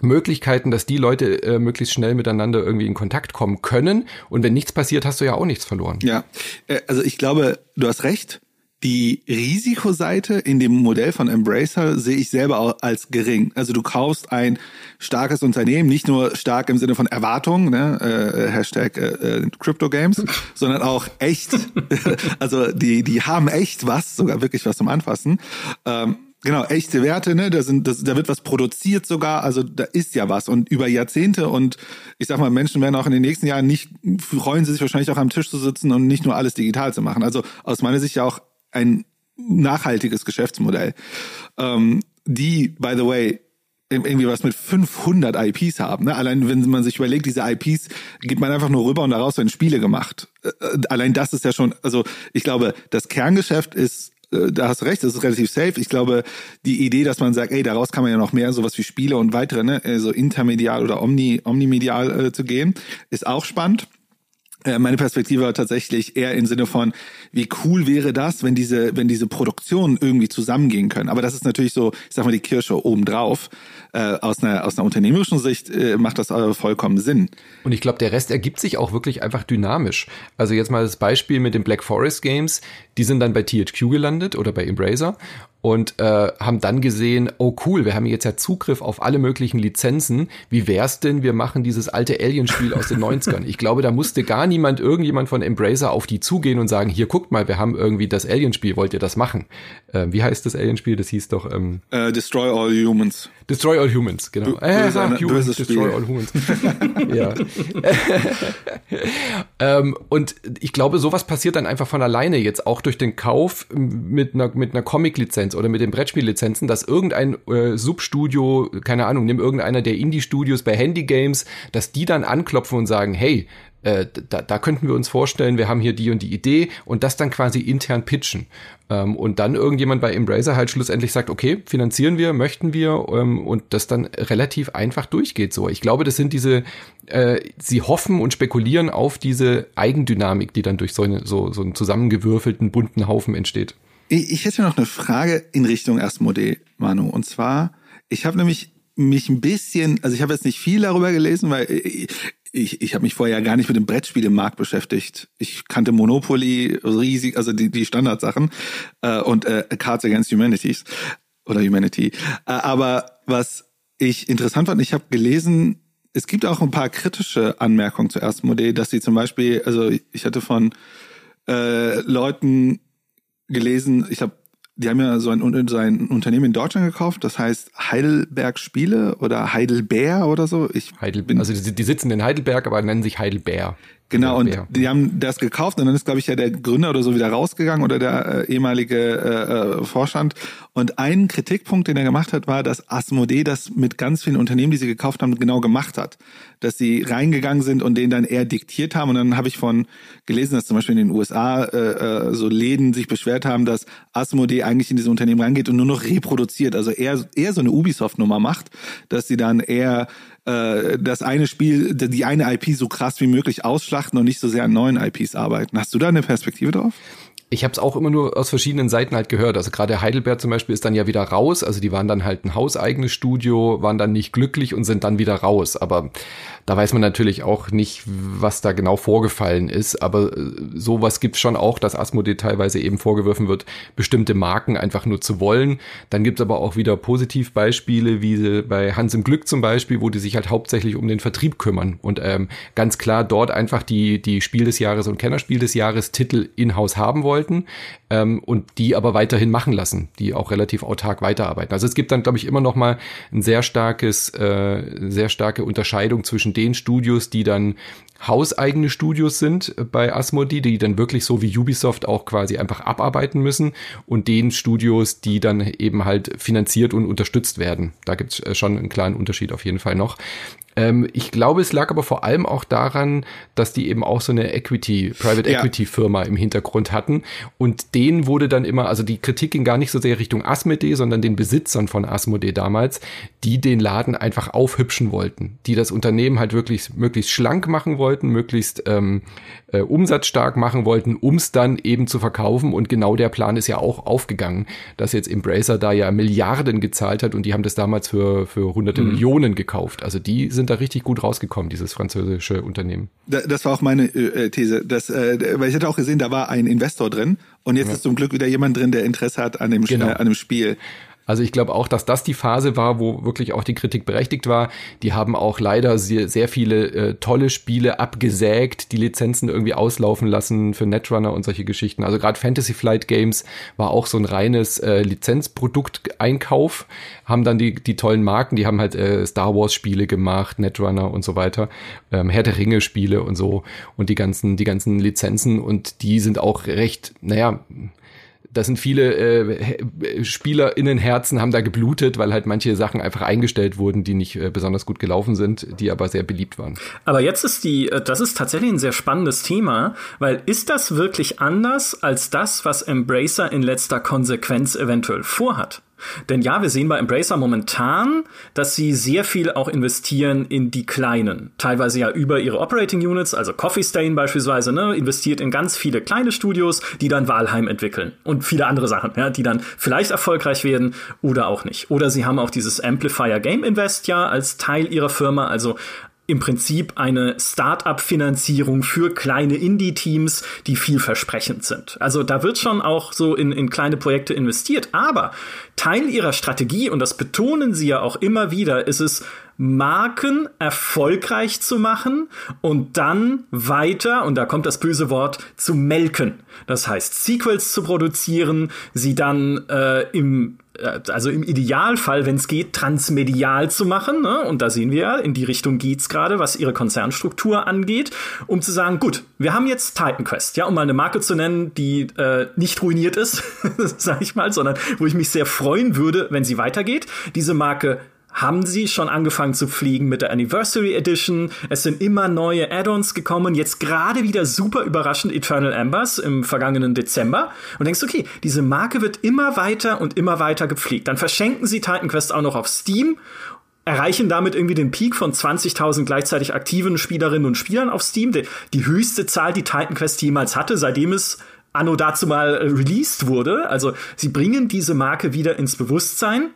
Speaker 3: Möglichkeiten, dass die Leute äh, möglichst schnell miteinander irgendwie in Kontakt kommen können. Und wenn nichts passiert, hast du ja auch nichts verloren.
Speaker 2: Ja, äh, also ich glaube, du hast recht. Die Risikoseite in dem Modell von Embracer sehe ich selber auch als gering. Also du kaufst ein starkes Unternehmen, nicht nur stark im Sinne von Erwartung, ne, äh, Hashtag äh, äh, Crypto Games, sondern auch echt. also die, die haben echt was, sogar wirklich was zum Anfassen. Ähm, genau, echte Werte, ne, da sind, das, da wird was produziert sogar, also da ist ja was und über Jahrzehnte und ich sag mal, Menschen werden auch in den nächsten Jahren nicht, freuen sie sich wahrscheinlich auch am Tisch zu sitzen und nicht nur alles digital zu machen. Also aus meiner Sicht ja auch ein nachhaltiges Geschäftsmodell, ähm, die, by the way, irgendwie was mit 500 IPs haben. Ne? Allein wenn man sich überlegt, diese IPs geht man einfach nur rüber und daraus werden Spiele gemacht. Äh, allein das ist ja schon, also ich glaube, das Kerngeschäft ist, äh, da hast du recht, das ist relativ safe. Ich glaube, die Idee, dass man sagt, ey, daraus kann man ja noch mehr sowas wie Spiele und weitere, ne, so also intermedial oder omni, omnimedial äh, zu gehen, ist auch spannend. Äh, meine Perspektive war tatsächlich eher im Sinne von, wie cool wäre das, wenn diese, wenn diese Produktionen irgendwie zusammengehen können. Aber das ist natürlich so, ich sag mal, die Kirsche obendrauf. Äh, aus, einer, aus einer unternehmerischen Sicht äh, macht das aber vollkommen Sinn.
Speaker 3: Und ich glaube, der Rest ergibt sich auch wirklich einfach dynamisch. Also jetzt mal das Beispiel mit den Black Forest Games, die sind dann bei THQ gelandet oder bei Embracer und äh, haben dann gesehen, oh cool, wir haben jetzt ja Zugriff auf alle möglichen Lizenzen. Wie wär's denn, wir machen dieses alte Alien-Spiel aus den 90ern? Ich glaube, da musste gar niemand, irgendjemand von Embracer auf die zugehen und sagen, hier guckt mal, wir haben irgendwie das Alien-Spiel, wollt ihr das machen? Äh, wie heißt das Alien-Spiel? Das hieß doch ähm,
Speaker 2: uh, Destroy All Humans.
Speaker 3: Destroy All Humans, genau.
Speaker 2: B äh, sag, Humans, Destroy All Humans.
Speaker 3: ja. ähm, und ich glaube, sowas passiert dann einfach von alleine jetzt auch durch den Kauf mit einer, mit einer Comic-Lizenz oder mit den Brettspiellizenzen, dass irgendein äh, Substudio, keine Ahnung, nimm irgendeiner der Indie-Studios bei Handy Games, dass die dann anklopfen und sagen, hey, äh, da, da könnten wir uns vorstellen, wir haben hier die und die Idee und das dann quasi intern pitchen. Ähm, und dann irgendjemand bei Embracer halt schlussendlich sagt, okay, finanzieren wir, möchten wir ähm, und das dann relativ einfach durchgeht so. Ich glaube, das sind diese, äh, sie hoffen und spekulieren auf diese Eigendynamik, die dann durch so, eine, so, so einen zusammengewürfelten bunten Haufen entsteht.
Speaker 2: Ich, ich hätte noch eine Frage in Richtung Asmodee, Manu. Und zwar, ich habe nämlich mich ein bisschen, also ich habe jetzt nicht viel darüber gelesen, weil ich, ich habe mich vorher gar nicht mit dem Brettspiel im Markt beschäftigt. Ich kannte Monopoly riesig, also die, die Standardsachen äh, und äh, Cards Against Humanities oder Humanity. Äh, aber was ich interessant fand, ich habe gelesen, es gibt auch ein paar kritische Anmerkungen zur ersten Modell, dass sie zum Beispiel, also ich hatte von äh, Leuten gelesen, ich habe die haben ja so ein, so ein Unternehmen in Deutschland gekauft, das heißt Heidelberg Spiele oder Heidelbeer oder so.
Speaker 3: Ich Heidel, bin, also die, die sitzen in Heidelberg, aber nennen sich Heidelbeer.
Speaker 2: Genau, und die haben das gekauft und dann ist, glaube ich, ja der Gründer oder so wieder rausgegangen oder der äh, ehemalige äh, äh, Vorstand. Und ein Kritikpunkt, den er gemacht hat, war, dass Asmodee das mit ganz vielen Unternehmen, die sie gekauft haben, genau gemacht hat. Dass sie reingegangen sind und denen dann eher diktiert haben. Und dann habe ich von gelesen, dass zum Beispiel in den USA äh, äh, so Läden sich beschwert haben, dass Asmodee eigentlich in diese Unternehmen reingeht und nur noch reproduziert. Also eher, eher so eine Ubisoft-Nummer macht, dass sie dann eher äh, das eine Spiel, die eine IP so krass wie möglich ausschlachten und nicht so sehr an neuen IPs arbeiten. Hast du da eine Perspektive drauf?
Speaker 3: Ich habe es auch immer nur aus verschiedenen Seiten halt gehört. Also gerade Heidelberg zum Beispiel ist dann ja wieder raus. Also die waren dann halt ein hauseigenes Studio, waren dann nicht glücklich und sind dann wieder raus. Aber da weiß man natürlich auch nicht, was da genau vorgefallen ist. Aber äh, sowas gibt's schon auch, dass Asmodee teilweise eben vorgeworfen wird, bestimmte Marken einfach nur zu wollen. Dann gibt's aber auch wieder Positivbeispiele, wie bei Hans im Glück zum Beispiel, wo die sich halt hauptsächlich um den Vertrieb kümmern und ähm, ganz klar dort einfach die, die Spiel des Jahres und Kennerspiel des Jahres Titel in-house haben wollten ähm, und die aber weiterhin machen lassen, die auch relativ autark weiterarbeiten. Also es gibt dann, glaube ich, immer noch mal ein sehr starkes, äh, sehr starke Unterscheidung zwischen den Studios, die dann hauseigene Studios sind bei Asmodee, die dann wirklich so wie Ubisoft auch quasi einfach abarbeiten müssen und den Studios, die dann eben halt finanziert und unterstützt werden. Da gibt es äh, schon einen kleinen Unterschied auf jeden Fall noch. Ähm, ich glaube, es lag aber vor allem auch daran, dass die eben auch so eine Equity, Private ja. Equity Firma im Hintergrund hatten. Und denen wurde dann immer, also die Kritik ging gar nicht so sehr Richtung Asmodee, sondern den Besitzern von Asmodee damals, die den Laden einfach aufhübschen wollten, die das Unternehmen halt wirklich möglichst schlank machen wollten, möglichst ähm, äh, umsatzstark machen wollten, um es dann eben zu verkaufen. Und genau der Plan ist ja auch aufgegangen, dass jetzt Embracer da ja Milliarden gezahlt hat und die haben das damals für, für hunderte mhm. Millionen gekauft. Also die sind da richtig gut rausgekommen, dieses französische Unternehmen.
Speaker 2: Das war auch meine äh, These. Das, äh, weil ich hatte auch gesehen, da war ein Investor drin und jetzt ja. ist zum Glück wieder jemand drin, der Interesse hat an dem, genau. äh, an dem Spiel.
Speaker 3: Also ich glaube auch, dass das die Phase war, wo wirklich auch die Kritik berechtigt war. Die haben auch leider sehr, sehr viele äh, tolle Spiele abgesägt, die Lizenzen irgendwie auslaufen lassen für Netrunner und solche Geschichten. Also gerade Fantasy Flight Games war auch so ein reines äh, Lizenzprodukteinkauf, haben dann die, die tollen Marken, die haben halt äh, Star Wars Spiele gemacht, Netrunner und so weiter, ähm, Herr der Ringe Spiele und so und die ganzen, die ganzen Lizenzen und die sind auch recht, naja, da sind viele äh, SpielerInnenherzen haben da geblutet, weil halt manche Sachen einfach eingestellt wurden, die nicht äh, besonders gut gelaufen sind, die aber sehr beliebt waren.
Speaker 1: Aber jetzt ist die, äh, das ist tatsächlich ein sehr spannendes Thema, weil ist das wirklich anders als das, was Embracer in letzter Konsequenz eventuell vorhat? Denn ja, wir sehen bei Embracer momentan, dass sie sehr viel auch investieren in die kleinen. Teilweise ja über ihre Operating Units, also Coffee Stain beispielsweise, ne, investiert in ganz viele kleine Studios, die dann Walheim entwickeln. Und viele andere Sachen, ja, die dann vielleicht erfolgreich werden oder auch nicht. Oder sie haben auch dieses Amplifier Game Invest ja als Teil ihrer Firma, also im Prinzip eine Start-up-Finanzierung für kleine Indie-Teams, die vielversprechend sind. Also da wird schon auch so in, in kleine Projekte investiert. Aber Teil ihrer Strategie, und das betonen sie ja auch immer wieder, ist es, Marken erfolgreich zu machen und dann weiter, und da kommt das böse Wort, zu melken. Das heißt, Sequels zu produzieren, sie dann äh, im äh, also im Idealfall, wenn es geht, transmedial zu machen. Ne? Und da sehen wir ja, in die Richtung geht's gerade, was ihre Konzernstruktur angeht, um zu sagen, gut, wir haben jetzt Titan Quest, ja, um mal eine Marke zu nennen, die äh, nicht ruiniert ist, sag ich mal, sondern wo ich mich sehr freuen würde, wenn sie weitergeht. Diese Marke haben sie schon angefangen zu fliegen mit der Anniversary Edition. Es sind immer neue Add-ons gekommen. Jetzt gerade wieder super überraschend Eternal Embers im vergangenen Dezember. Und denkst, okay, diese Marke wird immer weiter und immer weiter gepflegt. Dann verschenken sie Titan Quest auch noch auf Steam erreichen damit irgendwie den Peak von 20.000 gleichzeitig aktiven Spielerinnen und Spielern auf Steam. Die, die höchste Zahl, die Titan Quest jemals hatte, seitdem es anno dazu mal äh, released wurde. Also sie bringen diese Marke wieder ins Bewusstsein.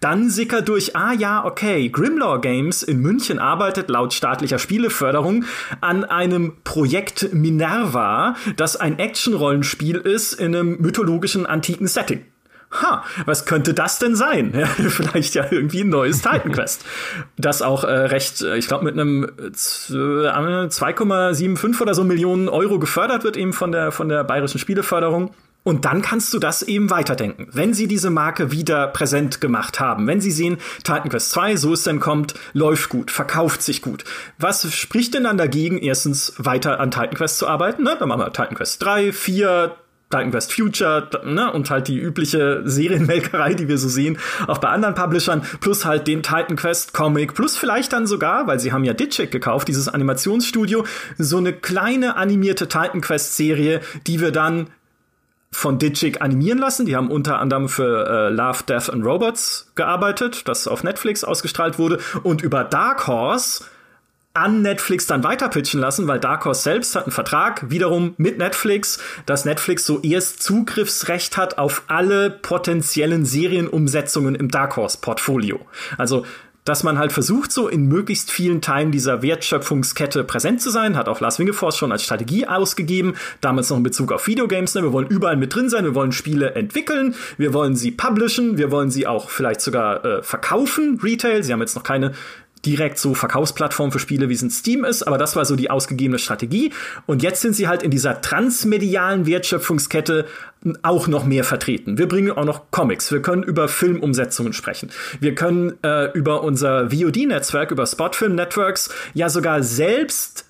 Speaker 1: Dann sickert durch, ah ja, okay, Grimlaw Games in München arbeitet laut staatlicher Spieleförderung an einem Projekt Minerva, das ein Action-Rollenspiel ist in einem mythologischen antiken Setting ha, was könnte das denn sein? vielleicht ja irgendwie ein neues Titan Quest. das auch äh, recht, äh, ich glaube, mit einem äh, 2,75 oder so Millionen Euro gefördert wird eben von der, von der bayerischen Spieleförderung. Und dann kannst du das eben weiterdenken. Wenn sie diese Marke wieder präsent gemacht haben, wenn sie sehen, Titan Quest 2, so es denn kommt, läuft gut, verkauft sich gut. Was spricht denn dann dagegen, erstens weiter an Titan Quest zu arbeiten? Ne? Dann machen wir Titan Quest 3, 4, Titan Quest Future ne, und halt die übliche Serienmelkerei, die wir so sehen, auch bei anderen Publishern, plus halt den Titan Quest Comic, plus vielleicht dann sogar, weil sie haben ja Ditchik gekauft, dieses Animationsstudio, so eine kleine animierte Titan Quest Serie, die wir dann von Ditchik animieren lassen. Die haben unter anderem für äh, Love, Death and Robots gearbeitet, das auf Netflix ausgestrahlt wurde und über Dark Horse an Netflix dann weiter pitchen lassen, weil Dark Horse selbst hat einen Vertrag wiederum mit Netflix, dass Netflix so erst Zugriffsrecht hat auf alle potenziellen Serienumsetzungen im Dark Horse Portfolio. Also dass man halt versucht, so in möglichst vielen Teilen dieser Wertschöpfungskette präsent zu sein, hat auch Lars Wingefors schon als Strategie ausgegeben, damals noch in Bezug auf Videogames. Ne? Wir wollen überall mit drin sein, wir wollen Spiele entwickeln, wir wollen sie publishen, wir wollen sie auch vielleicht sogar äh, verkaufen, Retail. Sie haben jetzt noch keine direkt so Verkaufsplattform für Spiele, wie es in Steam ist, aber das war so die ausgegebene Strategie. Und jetzt sind sie halt in dieser transmedialen Wertschöpfungskette auch noch mehr vertreten. Wir bringen auch noch Comics, wir können über Filmumsetzungen sprechen, wir können äh, über unser VOD-Netzwerk, über Spotfilm Networks ja sogar selbst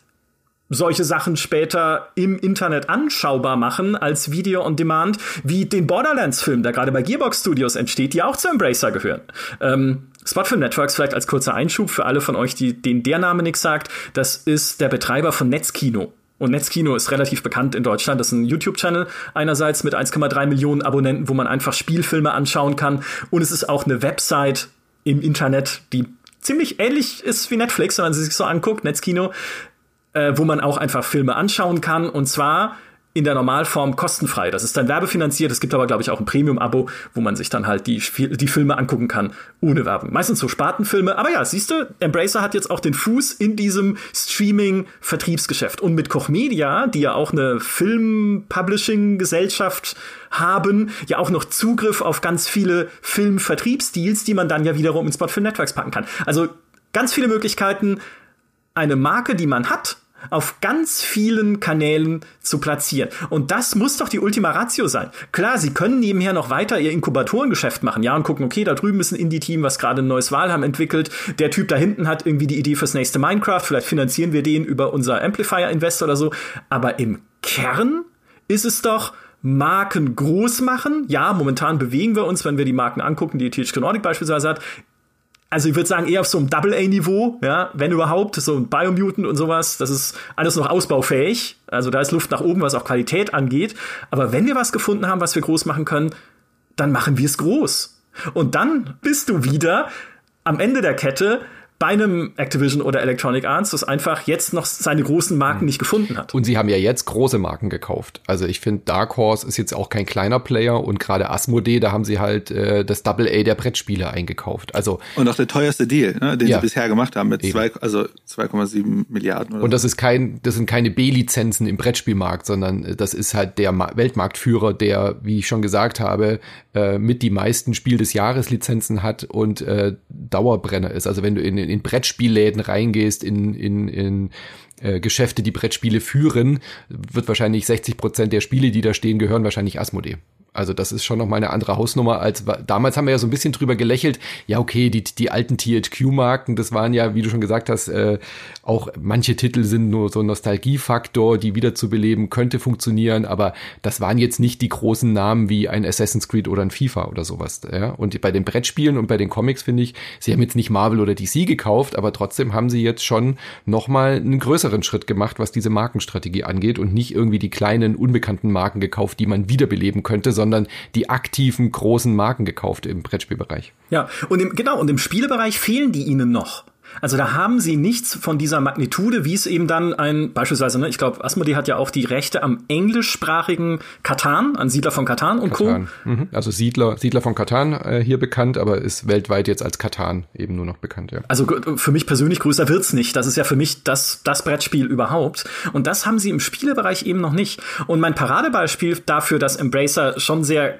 Speaker 1: solche Sachen später im Internet anschaubar machen als Video on Demand, wie den Borderlands-Film, der gerade bei Gearbox Studios entsteht, die auch zu Embracer gehören. Ähm, Spotfilm Networks, vielleicht als kurzer Einschub für alle von euch, die, denen der Name nichts sagt, das ist der Betreiber von Netzkino. Und Netzkino ist relativ bekannt in Deutschland. Das ist ein YouTube-Channel einerseits mit 1,3 Millionen Abonnenten, wo man einfach Spielfilme anschauen kann. Und es ist auch eine Website im Internet, die ziemlich ähnlich ist wie Netflix, wenn man sie sich so anguckt, Netzkino, äh, wo man auch einfach Filme anschauen kann. Und zwar in der Normalform kostenfrei. Das ist dann werbefinanziert. Es gibt aber, glaube ich, auch ein Premium-Abo, wo man sich dann halt die, die Filme angucken kann ohne Werbung. Meistens so Spartenfilme. Aber ja, siehst du, Embracer hat jetzt auch den Fuß in diesem Streaming-Vertriebsgeschäft. Und mit Koch Media, die ja auch eine Film-Publishing-Gesellschaft haben, ja auch noch Zugriff auf ganz viele Film-Vertriebsdeals, die man dann ja wiederum ins Spot für Networks packen kann. Also ganz viele Möglichkeiten, eine Marke, die man hat, auf ganz vielen Kanälen zu platzieren. Und das muss doch die Ultima Ratio sein. Klar, sie können nebenher noch weiter ihr Inkubatorengeschäft machen, ja, und gucken, okay, da drüben ist ein Indie-Team, was gerade ein neues Valheim entwickelt. Der Typ da hinten hat irgendwie die Idee fürs nächste Minecraft. Vielleicht finanzieren wir den über unser Amplifier-Invest oder so. Aber im Kern ist es doch, Marken groß machen. Ja, momentan bewegen wir uns, wenn wir die Marken angucken, die THQ Nordic beispielsweise hat, also ich würde sagen, eher auf so einem Double-A-Niveau, ja, wenn überhaupt, so ein Biomutant und sowas, das ist alles noch ausbaufähig. Also da ist Luft nach oben, was auch Qualität angeht. Aber wenn wir was gefunden haben, was wir groß machen können, dann machen wir es groß. Und dann bist du wieder am Ende der Kette bei einem Activision oder Electronic Arts, das einfach jetzt noch seine großen Marken nicht gefunden hat.
Speaker 3: Und sie haben ja jetzt große Marken gekauft. Also ich finde, Dark Horse ist jetzt auch kein kleiner Player und gerade Asmodee, da haben sie halt äh, das Double A der Brettspiele eingekauft. Also
Speaker 2: und auch der teuerste Deal, ne, den ja, sie bisher gemacht haben mit zwei, also 2,7 Milliarden.
Speaker 3: Oder und das so. ist kein, das sind keine B-Lizenzen im Brettspielmarkt, sondern das ist halt der Ma Weltmarktführer, der, wie ich schon gesagt habe, äh, mit die meisten Spiel des Jahres Lizenzen hat und äh, Dauerbrenner ist. Also wenn du in in Brettspielläden reingehst, in, in, in äh, Geschäfte, die Brettspiele führen, wird wahrscheinlich 60 Prozent der Spiele, die da stehen, gehören wahrscheinlich Asmodee. Also das ist schon noch mal eine andere Hausnummer als damals haben wir ja so ein bisschen drüber gelächelt. Ja, okay, die, die alten THQ-Marken, das waren ja, wie du schon gesagt hast, äh, auch manche Titel sind nur so ein Nostalgiefaktor, die wiederzubeleben könnte funktionieren, aber das waren jetzt nicht die großen Namen wie ein Assassin's Creed oder ein FIFA oder sowas. Ja? Und bei den Brettspielen und bei den Comics finde ich, sie haben jetzt nicht Marvel oder DC gekauft, aber trotzdem haben sie jetzt schon noch mal einen größeren Schritt gemacht, was diese Markenstrategie angeht und nicht irgendwie die kleinen unbekannten Marken gekauft, die man wiederbeleben könnte, sondern sondern die aktiven großen Marken gekauft im Brettspielbereich.
Speaker 1: Ja, und im, genau, und im Spielebereich fehlen die ihnen noch. Also da haben sie nichts von dieser Magnitude, wie es eben dann ein, beispielsweise, ne, ich glaube, Asmodee hat ja auch die Rechte am englischsprachigen Katan, an Siedler von Katan und Katan.
Speaker 3: Co. Mhm. Also Siedler, Siedler von Katan äh, hier bekannt, aber ist weltweit jetzt als Katan eben nur noch bekannt, ja.
Speaker 1: Also für mich persönlich größer wird's nicht. Das ist ja für mich das, das Brettspiel überhaupt. Und das haben sie im Spielebereich eben noch nicht. Und mein Paradebeispiel dafür, dass Embracer schon sehr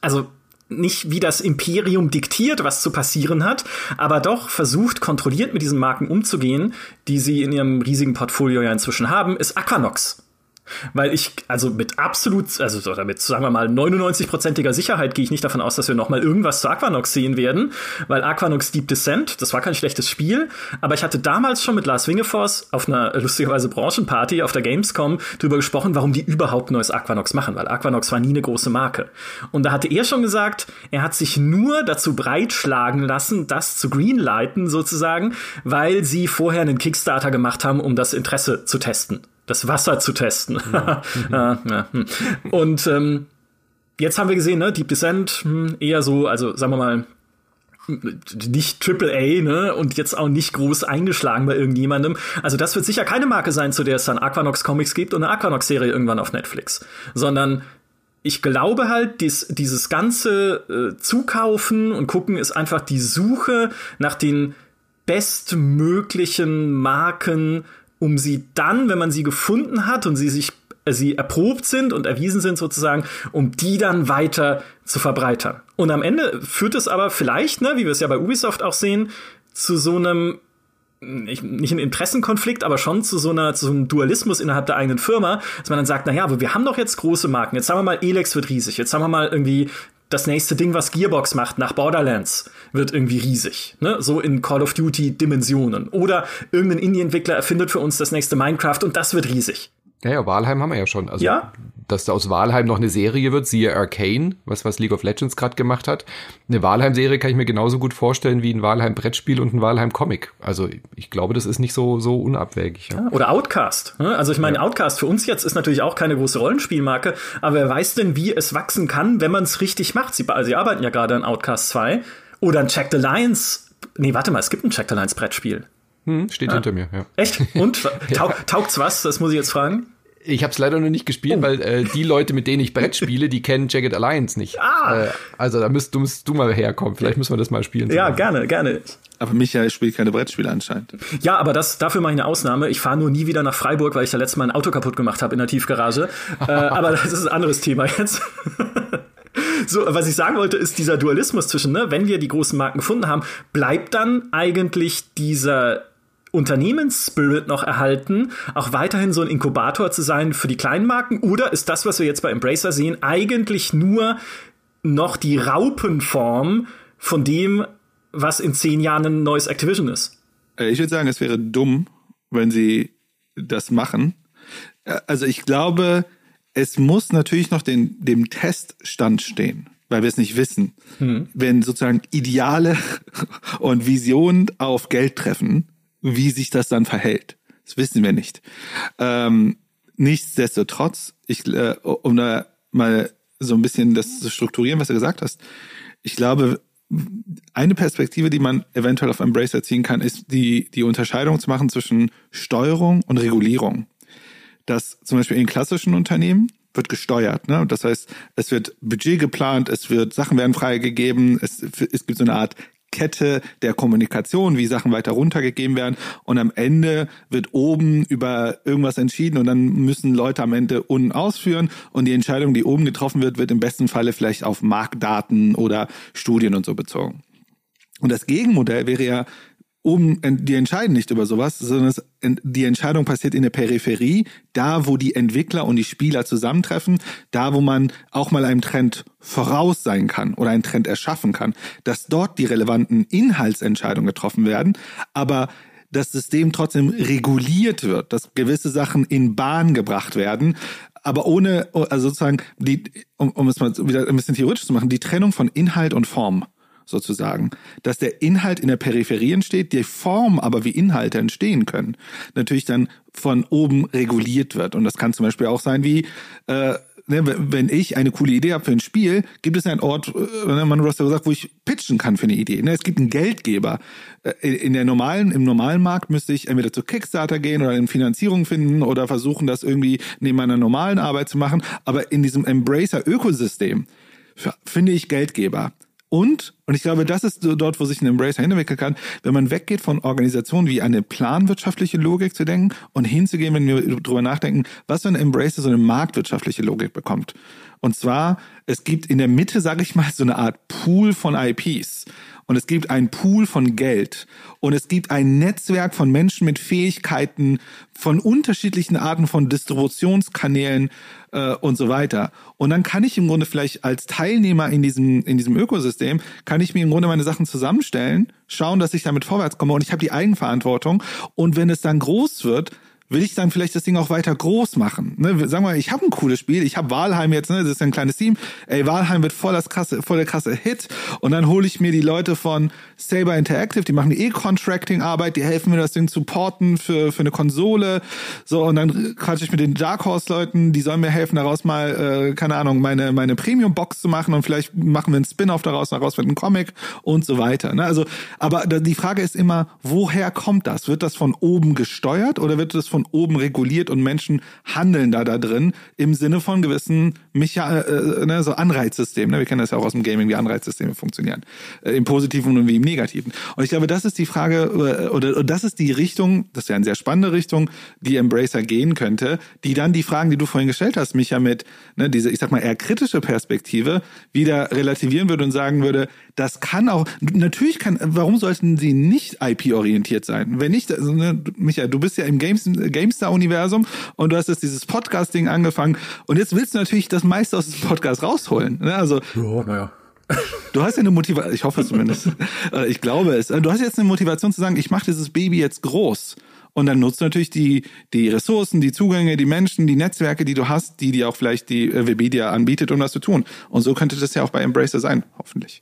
Speaker 1: also nicht wie das Imperium diktiert, was zu passieren hat, aber doch versucht, kontrolliert mit diesen Marken umzugehen, die sie in ihrem riesigen Portfolio ja inzwischen haben, ist Aquanox. Weil ich, also mit absolut, also oder mit, sagen wir mal, 99-prozentiger Sicherheit gehe ich nicht davon aus, dass wir nochmal irgendwas zu Aquanox sehen werden, weil Aquanox Deep Descent, das war kein schlechtes Spiel, aber ich hatte damals schon mit Lars Wingefors auf einer lustigerweise Branchenparty auf der Gamescom drüber gesprochen, warum die überhaupt neues Aquanox machen, weil Aquanox war nie eine große Marke. Und da hatte er schon gesagt, er hat sich nur dazu breitschlagen lassen, das zu greenlighten sozusagen, weil sie vorher einen Kickstarter gemacht haben, um das Interesse zu testen das Wasser zu testen. ja, ja. Hm. Und ähm, jetzt haben wir gesehen, ne, Deep Descent hm, eher so, also sagen wir mal, nicht Triple A, ne, und jetzt auch nicht groß eingeschlagen bei irgendjemandem. Also das wird sicher keine Marke sein, zu der es dann Aquanox Comics gibt und eine Aquanox Serie irgendwann auf Netflix, sondern ich glaube halt, dies, dieses ganze äh, Zukaufen und gucken ist einfach die Suche nach den bestmöglichen Marken um sie dann, wenn man sie gefunden hat und sie sich äh, sie erprobt sind und erwiesen sind sozusagen, um die dann weiter zu verbreitern. Und am Ende führt es aber vielleicht, ne, wie wir es ja bei Ubisoft auch sehen, zu so einem nicht, nicht ein Interessenkonflikt, aber schon zu so einer zu so einem Dualismus innerhalb der eigenen Firma, dass man dann sagt, na ja, aber wir haben doch jetzt große Marken. Jetzt haben wir mal Elex wird riesig. Jetzt haben wir mal irgendwie das nächste Ding, was Gearbox macht nach Borderlands, wird irgendwie riesig. Ne? So in Call of Duty Dimensionen. Oder irgendein Indie-Entwickler erfindet für uns das nächste Minecraft und das wird riesig.
Speaker 3: Ja, ja, Walheim haben wir ja schon.
Speaker 1: Also, ja?
Speaker 3: dass da aus Walheim noch eine Serie wird, siehe Arcane, was, was League of Legends gerade gemacht hat. Eine Walheim-Serie kann ich mir genauso gut vorstellen wie ein Walheim-Brettspiel und ein Walheim-Comic. Also ich glaube, das ist nicht so, so unabwägig. Ja.
Speaker 1: Oder Outcast. Ne? Also ich meine, ja. Outcast für uns jetzt ist natürlich auch keine große Rollenspielmarke, aber wer weiß denn, wie es wachsen kann, wenn man es richtig macht. Sie, also sie arbeiten ja gerade an Outcast 2 oder ein Check the Lions. Nee, warte mal, es gibt ein Check the Lions Brettspiel.
Speaker 3: Hm, steht ah. hinter mir, ja.
Speaker 1: Echt? Und? Taug, taugt's was? Das muss ich jetzt fragen.
Speaker 3: Ich habe es leider noch nicht gespielt, oh. weil äh, die Leute, mit denen ich Brett spiele, die kennen Jagged Alliance nicht. Ah. Äh, also da müsst, du, müsst du mal herkommen. Vielleicht müssen wir das mal spielen.
Speaker 1: Ja, gerne, gerne.
Speaker 2: Aber Michael spielt keine Brettspiele anscheinend.
Speaker 1: Ja, aber das, dafür mache ich eine Ausnahme. Ich fahre nur nie wieder nach Freiburg, weil ich da letztes Mal ein Auto kaputt gemacht habe in der Tiefgarage. äh, aber das ist ein anderes Thema jetzt. so, was ich sagen wollte, ist dieser Dualismus zwischen, ne, wenn wir die großen Marken gefunden haben, bleibt dann eigentlich dieser Unternehmensspirit noch erhalten, auch weiterhin so ein Inkubator zu sein für die kleinen Marken? Oder ist das, was wir jetzt bei Embracer sehen, eigentlich nur noch die Raupenform von dem, was in zehn Jahren ein neues Activision ist?
Speaker 2: Äh, ich würde sagen, es wäre dumm, wenn sie das machen. Äh, also ich glaube, es muss natürlich noch den, dem Teststand stehen, weil wir es nicht wissen. Hm. Wenn sozusagen Ideale und Visionen auf Geld treffen, wie sich das dann verhält. Das wissen wir nicht. Ähm, nichtsdestotrotz, ich, äh, um da mal so ein bisschen das zu strukturieren, was du gesagt hast, ich glaube, eine Perspektive, die man eventuell auf Embracer ziehen kann, ist die, die Unterscheidung zu machen zwischen Steuerung und Regulierung. Das zum Beispiel in klassischen Unternehmen wird gesteuert. Ne? Das heißt, es wird Budget geplant, es wird Sachen werden freigegeben, es, es gibt so eine Art Kette der Kommunikation, wie Sachen weiter runtergegeben werden. Und am Ende wird oben über irgendwas entschieden und dann müssen Leute am Ende unten ausführen. Und die Entscheidung, die oben getroffen wird, wird im besten Falle vielleicht auf Marktdaten oder Studien und so bezogen. Und das Gegenmodell wäre ja oben, die entscheiden nicht über sowas, sondern es, die Entscheidung passiert in der Peripherie, da wo die Entwickler und die Spieler zusammentreffen, da wo man auch mal einem Trend voraus sein kann oder einen Trend erschaffen kann, dass dort die relevanten Inhaltsentscheidungen getroffen werden, aber das System trotzdem reguliert wird, dass gewisse Sachen in Bahn gebracht werden, aber ohne, also sozusagen, die, um, um es mal wieder ein bisschen theoretisch zu machen, die Trennung von Inhalt und Form sozusagen. Dass der Inhalt in der Peripherie entsteht, die Form aber wie Inhalte entstehen können, natürlich dann von oben reguliert wird. Und das kann zum Beispiel auch sein wie, äh, ne, wenn ich eine coole Idee habe für ein Spiel, gibt es einen Ort, äh, ne, man hast ja gesagt, wo ich pitchen kann für eine Idee. Ne? Es gibt einen Geldgeber. Äh, in der normalen, im normalen Markt müsste ich entweder zu Kickstarter gehen oder eine Finanzierung finden oder versuchen, das irgendwie neben meiner normalen Arbeit zu machen. Aber in diesem Embracer-Ökosystem finde ich Geldgeber. Und, und ich glaube, das ist dort, wo sich ein Embracer hinentwickeln kann, wenn man weggeht von Organisationen wie eine planwirtschaftliche Logik zu denken und hinzugehen, wenn wir darüber nachdenken, was für ein Embracer so eine marktwirtschaftliche Logik bekommt. Und zwar, es gibt in der Mitte, sage ich mal, so eine Art Pool von IPs und es gibt einen Pool von Geld und es gibt ein Netzwerk von Menschen mit Fähigkeiten von unterschiedlichen Arten von Distributionskanälen äh, und so weiter. Und dann kann ich im Grunde vielleicht als Teilnehmer in diesem in diesem Ökosystem kann ich mir im Grunde meine Sachen zusammenstellen, schauen, dass ich damit vorwärts komme und ich habe die Eigenverantwortung. Und wenn es dann groß wird, will ich dann vielleicht das Ding auch weiter groß machen. Ne? Sagen wir mal, ich habe ein cooles Spiel, ich habe Walheim jetzt, ne? das ist ein kleines Team, ey, Walheim wird voll das krasse, voll der krasse Hit und dann hole ich mir die Leute von Saber Interactive, die machen die E-Contracting-Arbeit, die helfen mir das Ding zu porten für, für eine Konsole, so und dann quatsche ich mit den Dark Horse-Leuten, die sollen mir helfen, daraus mal, äh, keine Ahnung, meine, meine Premium-Box zu machen und vielleicht machen wir einen Spin-off daraus, daraus wird ein Comic und so weiter. Ne? Also, aber die Frage ist immer, woher kommt das? Wird das von oben gesteuert oder wird das von von oben reguliert und Menschen handeln da da drin im Sinne von gewissen Mecha äh, ne, so Anreizsystemen. Ne? Wir kennen das ja auch aus dem Gaming, wie Anreizsysteme funktionieren. Äh, Im Positiven und wie im Negativen. Und ich glaube, das ist die Frage, äh, oder, das ist die Richtung, das wäre eine sehr spannende Richtung, die Embracer gehen könnte, die dann die Fragen, die du vorhin gestellt hast, Micha, mit ne, diese, ich sag mal, eher kritische Perspektive wieder relativieren würde und sagen würde, das kann auch, natürlich kann, warum sollten sie nicht IP-orientiert sein? Wenn nicht, also, ne, Micha, du bist ja im Games, GameStar-Universum und du hast jetzt dieses Podcasting angefangen und jetzt willst du natürlich das meiste aus diesem Podcast rausholen. Ne? Also, ja, naja. Du hast ja eine Motivation, ich hoffe es zumindest, äh, ich glaube es. Du hast jetzt eine Motivation zu sagen, ich mache dieses Baby jetzt groß. Und dann nutzt du natürlich die, die Ressourcen, die Zugänge, die Menschen, die Netzwerke, die du hast, die dir auch vielleicht die äh, Webedia anbietet, um das zu tun. Und so könnte das ja auch bei Embracer sein, hoffentlich.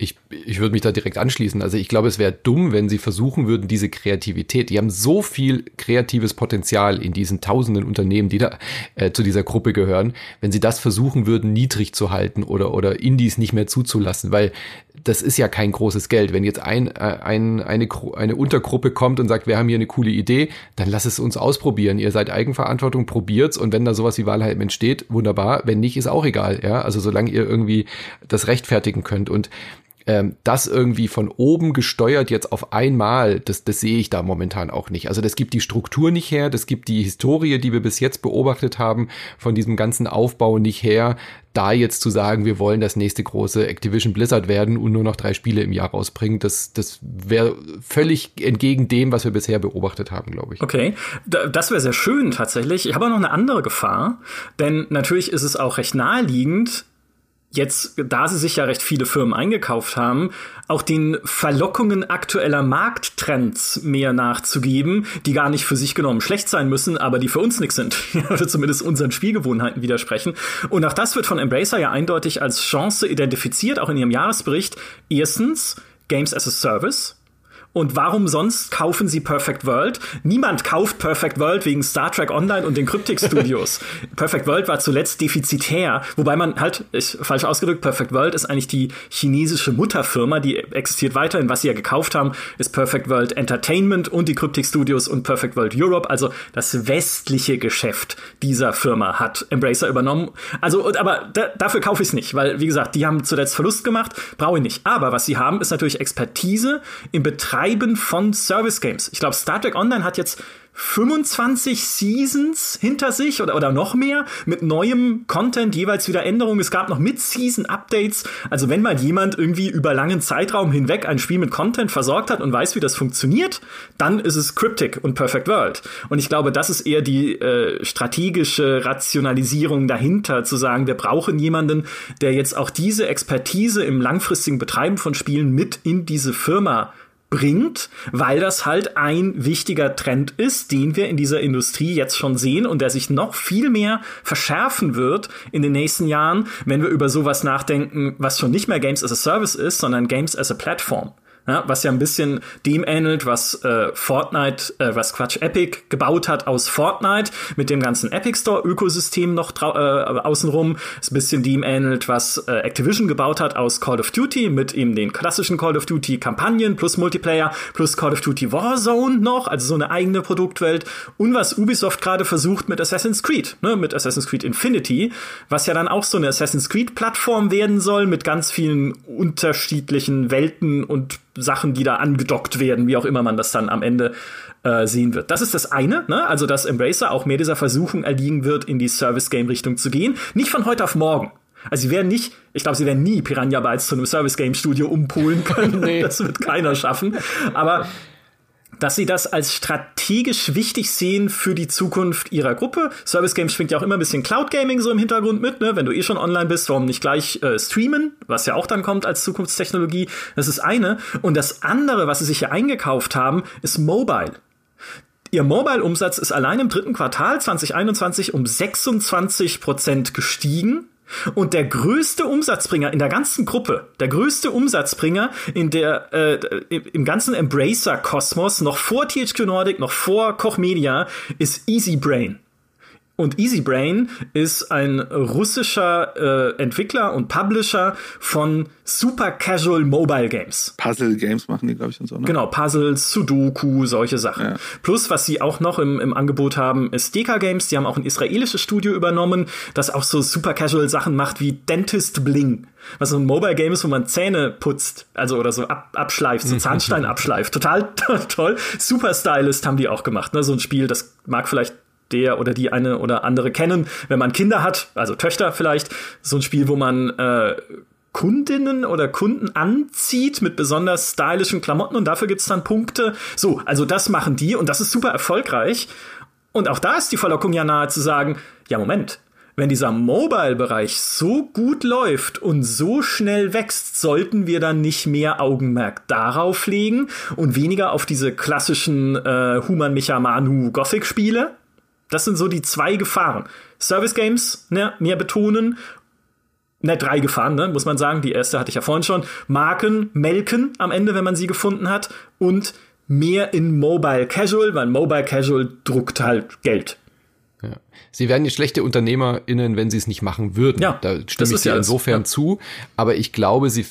Speaker 3: Ich, ich würde mich da direkt anschließen. Also ich glaube, es wäre dumm, wenn sie versuchen würden, diese Kreativität, die haben so viel kreatives Potenzial in diesen tausenden Unternehmen, die da äh, zu dieser Gruppe gehören, wenn sie das versuchen würden, niedrig zu halten oder, oder Indies nicht mehr zuzulassen, weil das ist ja kein großes Geld. Wenn jetzt ein, äh, ein, eine, eine Untergruppe kommt und sagt, wir haben hier eine coole Idee, dann lass es uns ausprobieren. Ihr seid Eigenverantwortung, probiert's und wenn da sowas wie Wahlheim entsteht, wunderbar. Wenn nicht, ist auch egal. Ja, also solange ihr irgendwie das rechtfertigen könnt und ähm, das irgendwie von oben gesteuert jetzt auf einmal, das, das sehe ich da momentan auch nicht. Also das gibt die Struktur nicht her, das gibt die Historie, die wir bis jetzt beobachtet haben, von diesem ganzen Aufbau nicht her, da jetzt zu sagen, wir wollen das nächste große Activision Blizzard werden und nur noch drei Spiele im Jahr rausbringen, das, das wäre völlig entgegen dem, was wir bisher beobachtet haben, glaube ich.
Speaker 1: Okay, das wäre sehr schön tatsächlich. Ich habe auch noch eine andere Gefahr, denn natürlich ist es auch recht naheliegend, jetzt, da sie sich ja recht viele Firmen eingekauft haben, auch den Verlockungen aktueller Markttrends mehr nachzugeben, die gar nicht für sich genommen schlecht sein müssen, aber die für uns nichts sind, oder zumindest unseren Spielgewohnheiten widersprechen. Und auch das wird von Embracer ja eindeutig als Chance identifiziert, auch in ihrem Jahresbericht. Erstens, Games as a Service, und warum sonst kaufen sie Perfect World? Niemand kauft Perfect World wegen Star Trek Online und den Cryptic Studios. Perfect World war zuletzt defizitär, wobei man halt, ist falsch ausgedrückt, Perfect World ist eigentlich die chinesische Mutterfirma, die existiert weiterhin. Was sie ja gekauft haben, ist Perfect World Entertainment und die Cryptic Studios und Perfect World Europe. Also das westliche Geschäft dieser Firma hat Embracer übernommen. Also, aber da, dafür kaufe ich es nicht, weil, wie gesagt, die haben zuletzt Verlust gemacht, brauche ich nicht. Aber was sie haben, ist natürlich Expertise im Betreiben Betreiben von Service Games. Ich glaube, Star Trek Online hat jetzt 25 Seasons hinter sich oder, oder noch mehr mit neuem Content, jeweils wieder Änderungen. Es gab noch Mid-Season-Updates. Also wenn mal jemand irgendwie über langen Zeitraum hinweg ein Spiel mit Content versorgt hat und weiß, wie das funktioniert, dann ist es Cryptic und Perfect World. Und ich glaube, das ist eher die äh, strategische Rationalisierung dahinter, zu sagen, wir brauchen jemanden, der jetzt auch diese Expertise im langfristigen Betreiben von Spielen mit in diese Firma bringt, weil das halt ein wichtiger Trend ist, den wir in dieser Industrie jetzt schon sehen und der sich noch viel mehr verschärfen wird in den nächsten Jahren, wenn wir über sowas nachdenken, was schon nicht mehr Games as a Service ist, sondern Games as a Platform ja, was ja ein bisschen dem ähnelt, was äh, Fortnite, äh, was Quatsch, Epic gebaut hat aus Fortnite mit dem ganzen Epic Store Ökosystem noch äh, außenrum, ist ein bisschen dem ähnelt, was äh, Activision gebaut hat aus Call of Duty mit eben den klassischen Call of Duty Kampagnen plus Multiplayer plus Call of Duty Warzone noch, also so eine eigene Produktwelt. Und was Ubisoft gerade versucht mit Assassin's Creed, ne, mit Assassin's Creed Infinity, was ja dann auch so eine Assassin's Creed Plattform werden soll mit ganz vielen unterschiedlichen Welten und Sachen, die da angedockt werden, wie auch immer man das dann am Ende äh, sehen wird. Das ist das eine, ne? also dass Embracer auch mehr dieser Versuchung erliegen wird, in die Service-Game-Richtung zu gehen. Nicht von heute auf morgen. Also sie werden nicht, ich glaube, sie werden nie Piranha Bytes zu einem Service-Game-Studio umpolen können. nee. Das wird keiner schaffen. Aber dass sie das als strategisch wichtig sehen für die Zukunft ihrer Gruppe. Service Games schwingt ja auch immer ein bisschen Cloud Gaming so im Hintergrund mit, ne? Wenn du eh schon online bist, warum nicht gleich äh, streamen, was ja auch dann kommt als Zukunftstechnologie. Das ist eine. Und das andere, was sie sich hier eingekauft haben, ist Mobile. Ihr Mobile-Umsatz ist allein im dritten Quartal 2021 um 26 Prozent gestiegen und der größte Umsatzbringer in der ganzen Gruppe, der größte Umsatzbringer in der äh, im ganzen Embracer-Kosmos, noch vor THQ Nordic, noch vor Koch Media, ist Easy Brain. Und EasyBrain ist ein russischer äh, Entwickler und Publisher von super casual Mobile Games.
Speaker 2: Puzzle Games machen die, glaube ich, und so. Ne?
Speaker 1: Genau, Puzzles, Sudoku, solche Sachen. Ja. Plus, was sie auch noch im, im Angebot haben, ist Deka Games. Die haben auch ein israelisches Studio übernommen, das auch so super casual Sachen macht wie Dentist Bling. Was so ein Mobile Game ist, wo man Zähne putzt, also oder so ab, abschleift, so Zahnstein abschleift. Total toll. Super Stylist haben die auch gemacht. Ne? So ein Spiel, das mag vielleicht der oder die eine oder andere kennen, wenn man Kinder hat, also Töchter vielleicht, so ein Spiel, wo man äh, Kundinnen oder Kunden anzieht mit besonders stylischen Klamotten und dafür gibt's dann Punkte. So, also das machen die und das ist super erfolgreich. Und auch da ist die Verlockung ja nahe zu sagen, ja Moment, wenn dieser Mobile-Bereich so gut läuft und so schnell wächst, sollten wir dann nicht mehr Augenmerk darauf legen und weniger auf diese klassischen äh, Human Micha Manu Gothic-Spiele? Das sind so die zwei Gefahren. Service Games ne, mehr betonen. Ne, drei Gefahren, ne, muss man sagen. Die erste hatte ich ja vorhin schon. Marken melken am Ende, wenn man sie gefunden hat. Und mehr in Mobile Casual, weil Mobile Casual druckt halt Geld.
Speaker 3: Ja. Sie wären nicht schlechte UnternehmerInnen, wenn sie es nicht machen würden. Ja, da stimme ich dir ja insofern ja. zu. Aber ich glaube, sie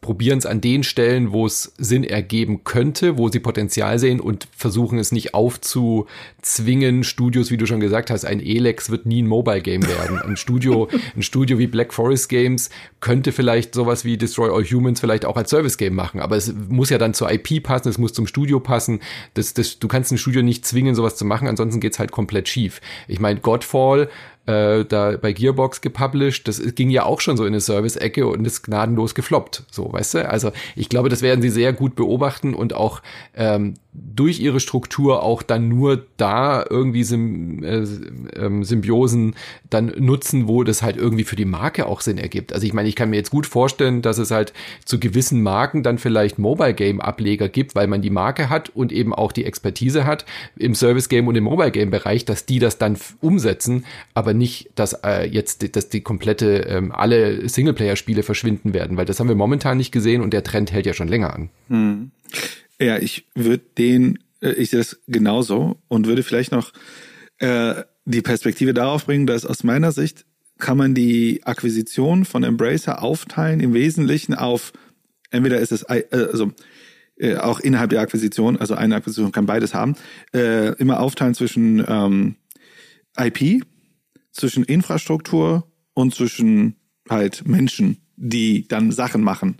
Speaker 3: probieren es an den Stellen, wo es Sinn ergeben könnte, wo sie Potenzial sehen und versuchen es nicht aufzuzwingen. Studios, wie du schon gesagt hast, ein Elex wird nie ein Mobile Game werden. Ein Studio, ein Studio wie Black Forest Games könnte vielleicht sowas wie Destroy All Humans vielleicht auch als Service Game machen. Aber es muss ja dann zur IP passen, es muss zum Studio passen. Das, das, du kannst ein Studio nicht zwingen, sowas zu machen, ansonsten geht's halt komplett schief. Ich meine, Godfall äh, da bei Gearbox gepublished. Das ging ja auch schon so in eine Service-Ecke und ist gnadenlos gefloppt. So, weißt du? Also ich glaube, das werden sie sehr gut beobachten und auch ähm, durch ihre Struktur auch dann nur da irgendwie Sym äh, ähm, Symbiosen dann nutzen, wo das halt irgendwie für die Marke auch Sinn ergibt. Also ich meine, ich kann mir jetzt gut vorstellen, dass es halt zu gewissen Marken dann vielleicht Mobile Game Ableger gibt, weil man die Marke hat und eben auch die Expertise hat im Service Game und im Mobile Game Bereich, dass die das dann umsetzen, aber nicht, dass äh, jetzt dass die komplette ähm, alle Singleplayer Spiele verschwinden werden, weil das haben wir momentan nicht gesehen und der Trend hält ja schon länger an.
Speaker 2: Hm. Ja, ich würde den, äh, ich sehe das genauso und würde vielleicht noch äh, die Perspektive darauf bringen, dass aus meiner Sicht kann man die Akquisition von Embracer aufteilen im Wesentlichen auf entweder ist es äh, also äh, auch innerhalb der Akquisition, also eine Akquisition kann beides haben, äh, immer aufteilen zwischen ähm, IP, zwischen Infrastruktur und zwischen halt Menschen, die dann Sachen machen.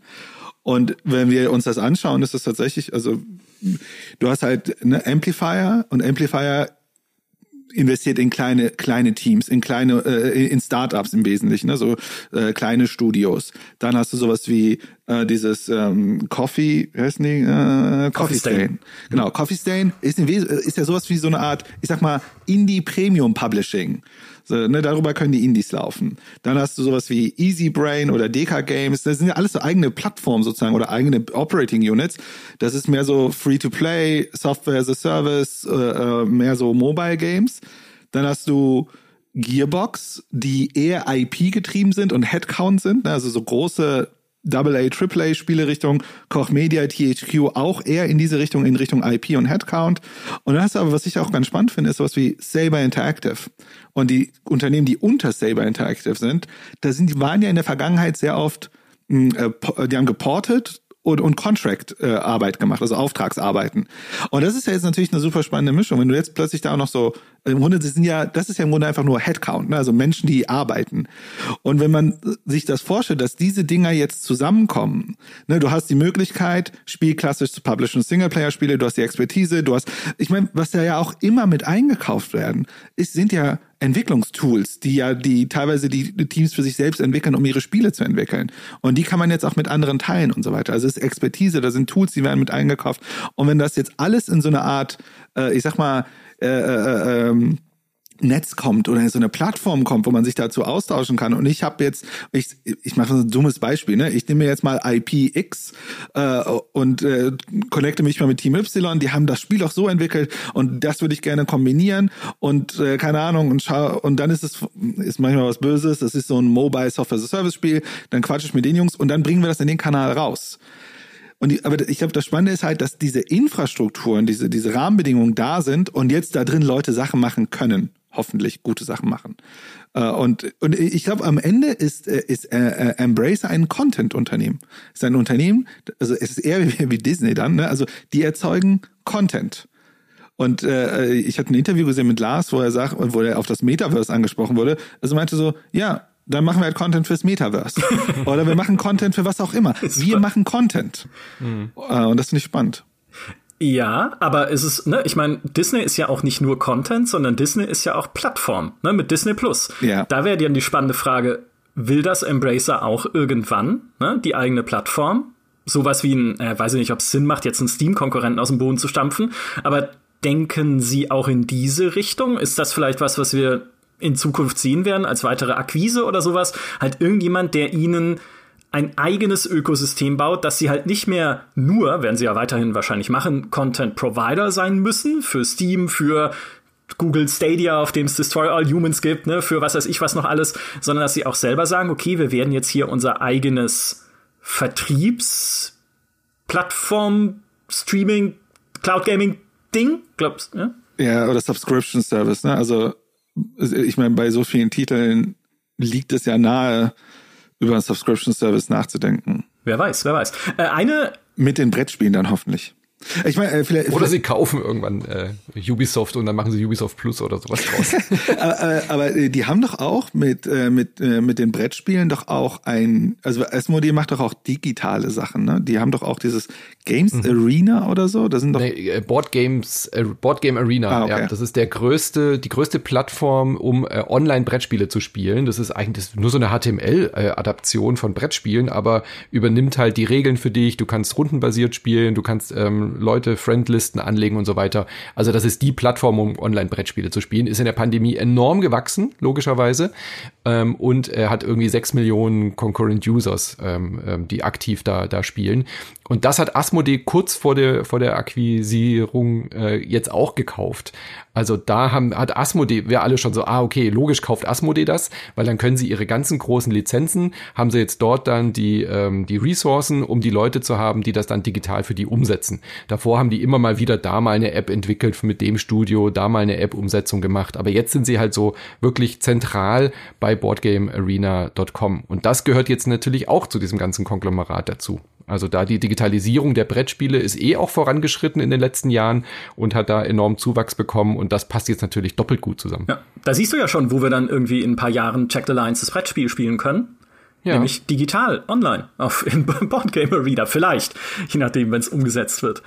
Speaker 2: Und wenn wir uns das anschauen, ist es tatsächlich, also du hast halt eine Amplifier und Amplifier investiert in kleine kleine Teams, in kleine äh, in Startups im Wesentlichen, ne? so äh, kleine Studios. Dann hast du sowas wie äh, dieses ähm, Coffee, wie heißt die? Äh, Coffee, Coffee Stain. Stain. Genau, Coffee Stain ist, in ist ja sowas wie so eine Art, ich sag mal, Indie Premium Publishing. So, ne, darüber können die Indies laufen. Dann hast du sowas wie Easy Brain oder Deka Games. Das sind ja alles so eigene Plattformen sozusagen oder eigene Operating Units. Das ist mehr so Free-to-Play, Software as a Service, äh, äh, mehr so Mobile Games. Dann hast du Gearbox, die eher IP getrieben sind und Headcount sind, ne, also so große AA, AAA Spiele Richtung Koch Media, THQ auch eher in diese Richtung, in Richtung IP und Headcount. Und dann hast du aber, was ich auch ganz spannend finde, ist sowas wie Saber Interactive. Und die Unternehmen, die unter Saber Interactive sind, da sind, die waren ja in der Vergangenheit sehr oft, hm, äh, die haben geportet und, und Contract-Arbeit äh, gemacht, also Auftragsarbeiten. Und das ist ja jetzt natürlich eine super spannende Mischung. Wenn du jetzt plötzlich da auch noch so, im Grunde sind ja, das ist ja im Grunde einfach nur Headcount, ne? also Menschen, die arbeiten. Und wenn man sich das vorstellt, dass diese Dinger jetzt zusammenkommen, ne, du hast die Möglichkeit, Spiel klassisch zu publishen, Singleplayer-Spiele, du hast die Expertise, du hast, ich meine, was ja ja auch immer mit eingekauft werden, ist, sind ja Entwicklungstools, die ja die teilweise die, Teams für sich selbst entwickeln, um ihre Spiele zu entwickeln. Und die kann man jetzt auch mit anderen teilen und so weiter. Also es ist Expertise, da sind Tools, die werden mit eingekauft. Und wenn das jetzt alles in so eine Art, äh, ich sag mal, äh, äh, ähm, Netz kommt oder so eine Plattform kommt, wo man sich dazu austauschen kann. Und ich habe jetzt, ich, ich mache so ein dummes Beispiel, ne? Ich nehme jetzt mal IPX äh, und äh, connecte mich mal mit Team Y, die haben das Spiel auch so entwickelt und das würde ich gerne kombinieren und äh, keine Ahnung und schau und dann ist es ist manchmal was Böses, das ist so ein Mobile Software as a Service Spiel, dann quatsche ich mit den Jungs und dann bringen wir das in den Kanal raus. Und die, aber ich glaube, das Spannende ist halt, dass diese Infrastrukturen, diese, diese Rahmenbedingungen da sind und jetzt da drin Leute Sachen machen können hoffentlich gute Sachen machen. Äh, und, und ich glaube, am Ende ist, äh, ist äh, Embracer ein Content-Unternehmen. Ist ein Unternehmen, also es ist eher wie, wie Disney dann, ne? also die erzeugen Content. Und äh, ich hatte ein Interview gesehen mit Lars, wo er sagt, wo er auf das Metaverse angesprochen wurde. Also meinte so, ja, dann machen wir halt Content fürs Metaverse. Oder wir machen Content für was auch immer. Wir machen Content. Mhm. Und das finde ich spannend.
Speaker 1: Ja, aber es ist, ne, ich meine, Disney ist ja auch nicht nur Content, sondern Disney ist ja auch Plattform, ne, mit Disney Plus. Ja. Da wäre dann die spannende Frage, will das Embracer auch irgendwann, ne, die eigene Plattform? Sowas wie ein, äh, weiß ich nicht, ob es Sinn macht, jetzt einen Steam-Konkurrenten aus dem Boden zu stampfen, aber denken Sie auch in diese Richtung? Ist das vielleicht was, was wir in Zukunft sehen werden als weitere Akquise oder sowas? Halt irgendjemand, der Ihnen ein eigenes Ökosystem baut, dass sie halt nicht mehr nur, werden sie ja weiterhin wahrscheinlich machen, Content Provider sein müssen für Steam, für Google Stadia, auf dem es Destroy All Humans gibt, ne, für was weiß ich was noch alles, sondern dass sie auch selber sagen, okay, wir werden jetzt hier unser eigenes Vertriebsplattform, Streaming, Cloud Gaming Ding, glaubst du? Ja?
Speaker 2: ja, oder Subscription Service, ne? Also ich meine, bei so vielen Titeln liegt es ja nahe, über einen Subscription Service nachzudenken.
Speaker 1: Wer weiß, wer weiß. Äh, eine
Speaker 2: mit den Brettspielen dann hoffentlich.
Speaker 3: Ich meine, äh, vielleicht, oder sie kaufen irgendwann äh, Ubisoft und dann machen sie Ubisoft Plus oder sowas draus.
Speaker 2: aber, äh, aber äh, die haben doch auch mit äh, mit äh, mit den Brettspielen doch auch ein, also Asmodee macht doch auch digitale Sachen, ne? Die haben doch auch dieses Games mhm. Arena oder so. Das sind doch
Speaker 3: nee, Board Games, äh, Board Game Arena. Ah, okay. Ja, das ist der größte, die größte Plattform, um äh, Online Brettspiele zu spielen. Das ist eigentlich nur so eine HTML-Adaption von Brettspielen, aber übernimmt halt die Regeln für dich. Du kannst rundenbasiert spielen, du kannst ähm, Leute Friendlisten anlegen und so weiter. Also das ist die Plattform, um Online-Brettspiele zu spielen. Ist in der Pandemie enorm gewachsen, logischerweise, ähm, und er hat irgendwie sechs Millionen Concurrent Users, ähm, ähm, die aktiv da, da spielen. Und das hat Asmodee kurz vor der, vor der Akquisierung äh, jetzt auch gekauft. Also da haben, hat Asmodee, wir alle schon so, ah, okay, logisch kauft Asmodee das, weil dann können sie ihre ganzen großen Lizenzen, haben sie jetzt dort dann die, ähm, die Ressourcen, um die Leute zu haben, die das dann digital für die umsetzen. Davor haben die immer mal wieder da mal eine App entwickelt mit dem Studio, da mal eine App-Umsetzung gemacht. Aber jetzt sind sie halt so wirklich zentral bei boardgamearena.com. Und das gehört jetzt natürlich auch zu diesem ganzen Konglomerat dazu. Also da die Digitalisierung der Brettspiele ist eh auch vorangeschritten in den letzten Jahren und hat da enorm Zuwachs bekommen und das passt jetzt natürlich doppelt gut zusammen.
Speaker 1: Ja, da siehst du ja schon, wo wir dann irgendwie in ein paar Jahren Check the Lines das Brettspiel spielen können. Ja. Nämlich digital, online, auf in Boardgamer Reader, vielleicht, je nachdem, wenn es umgesetzt wird.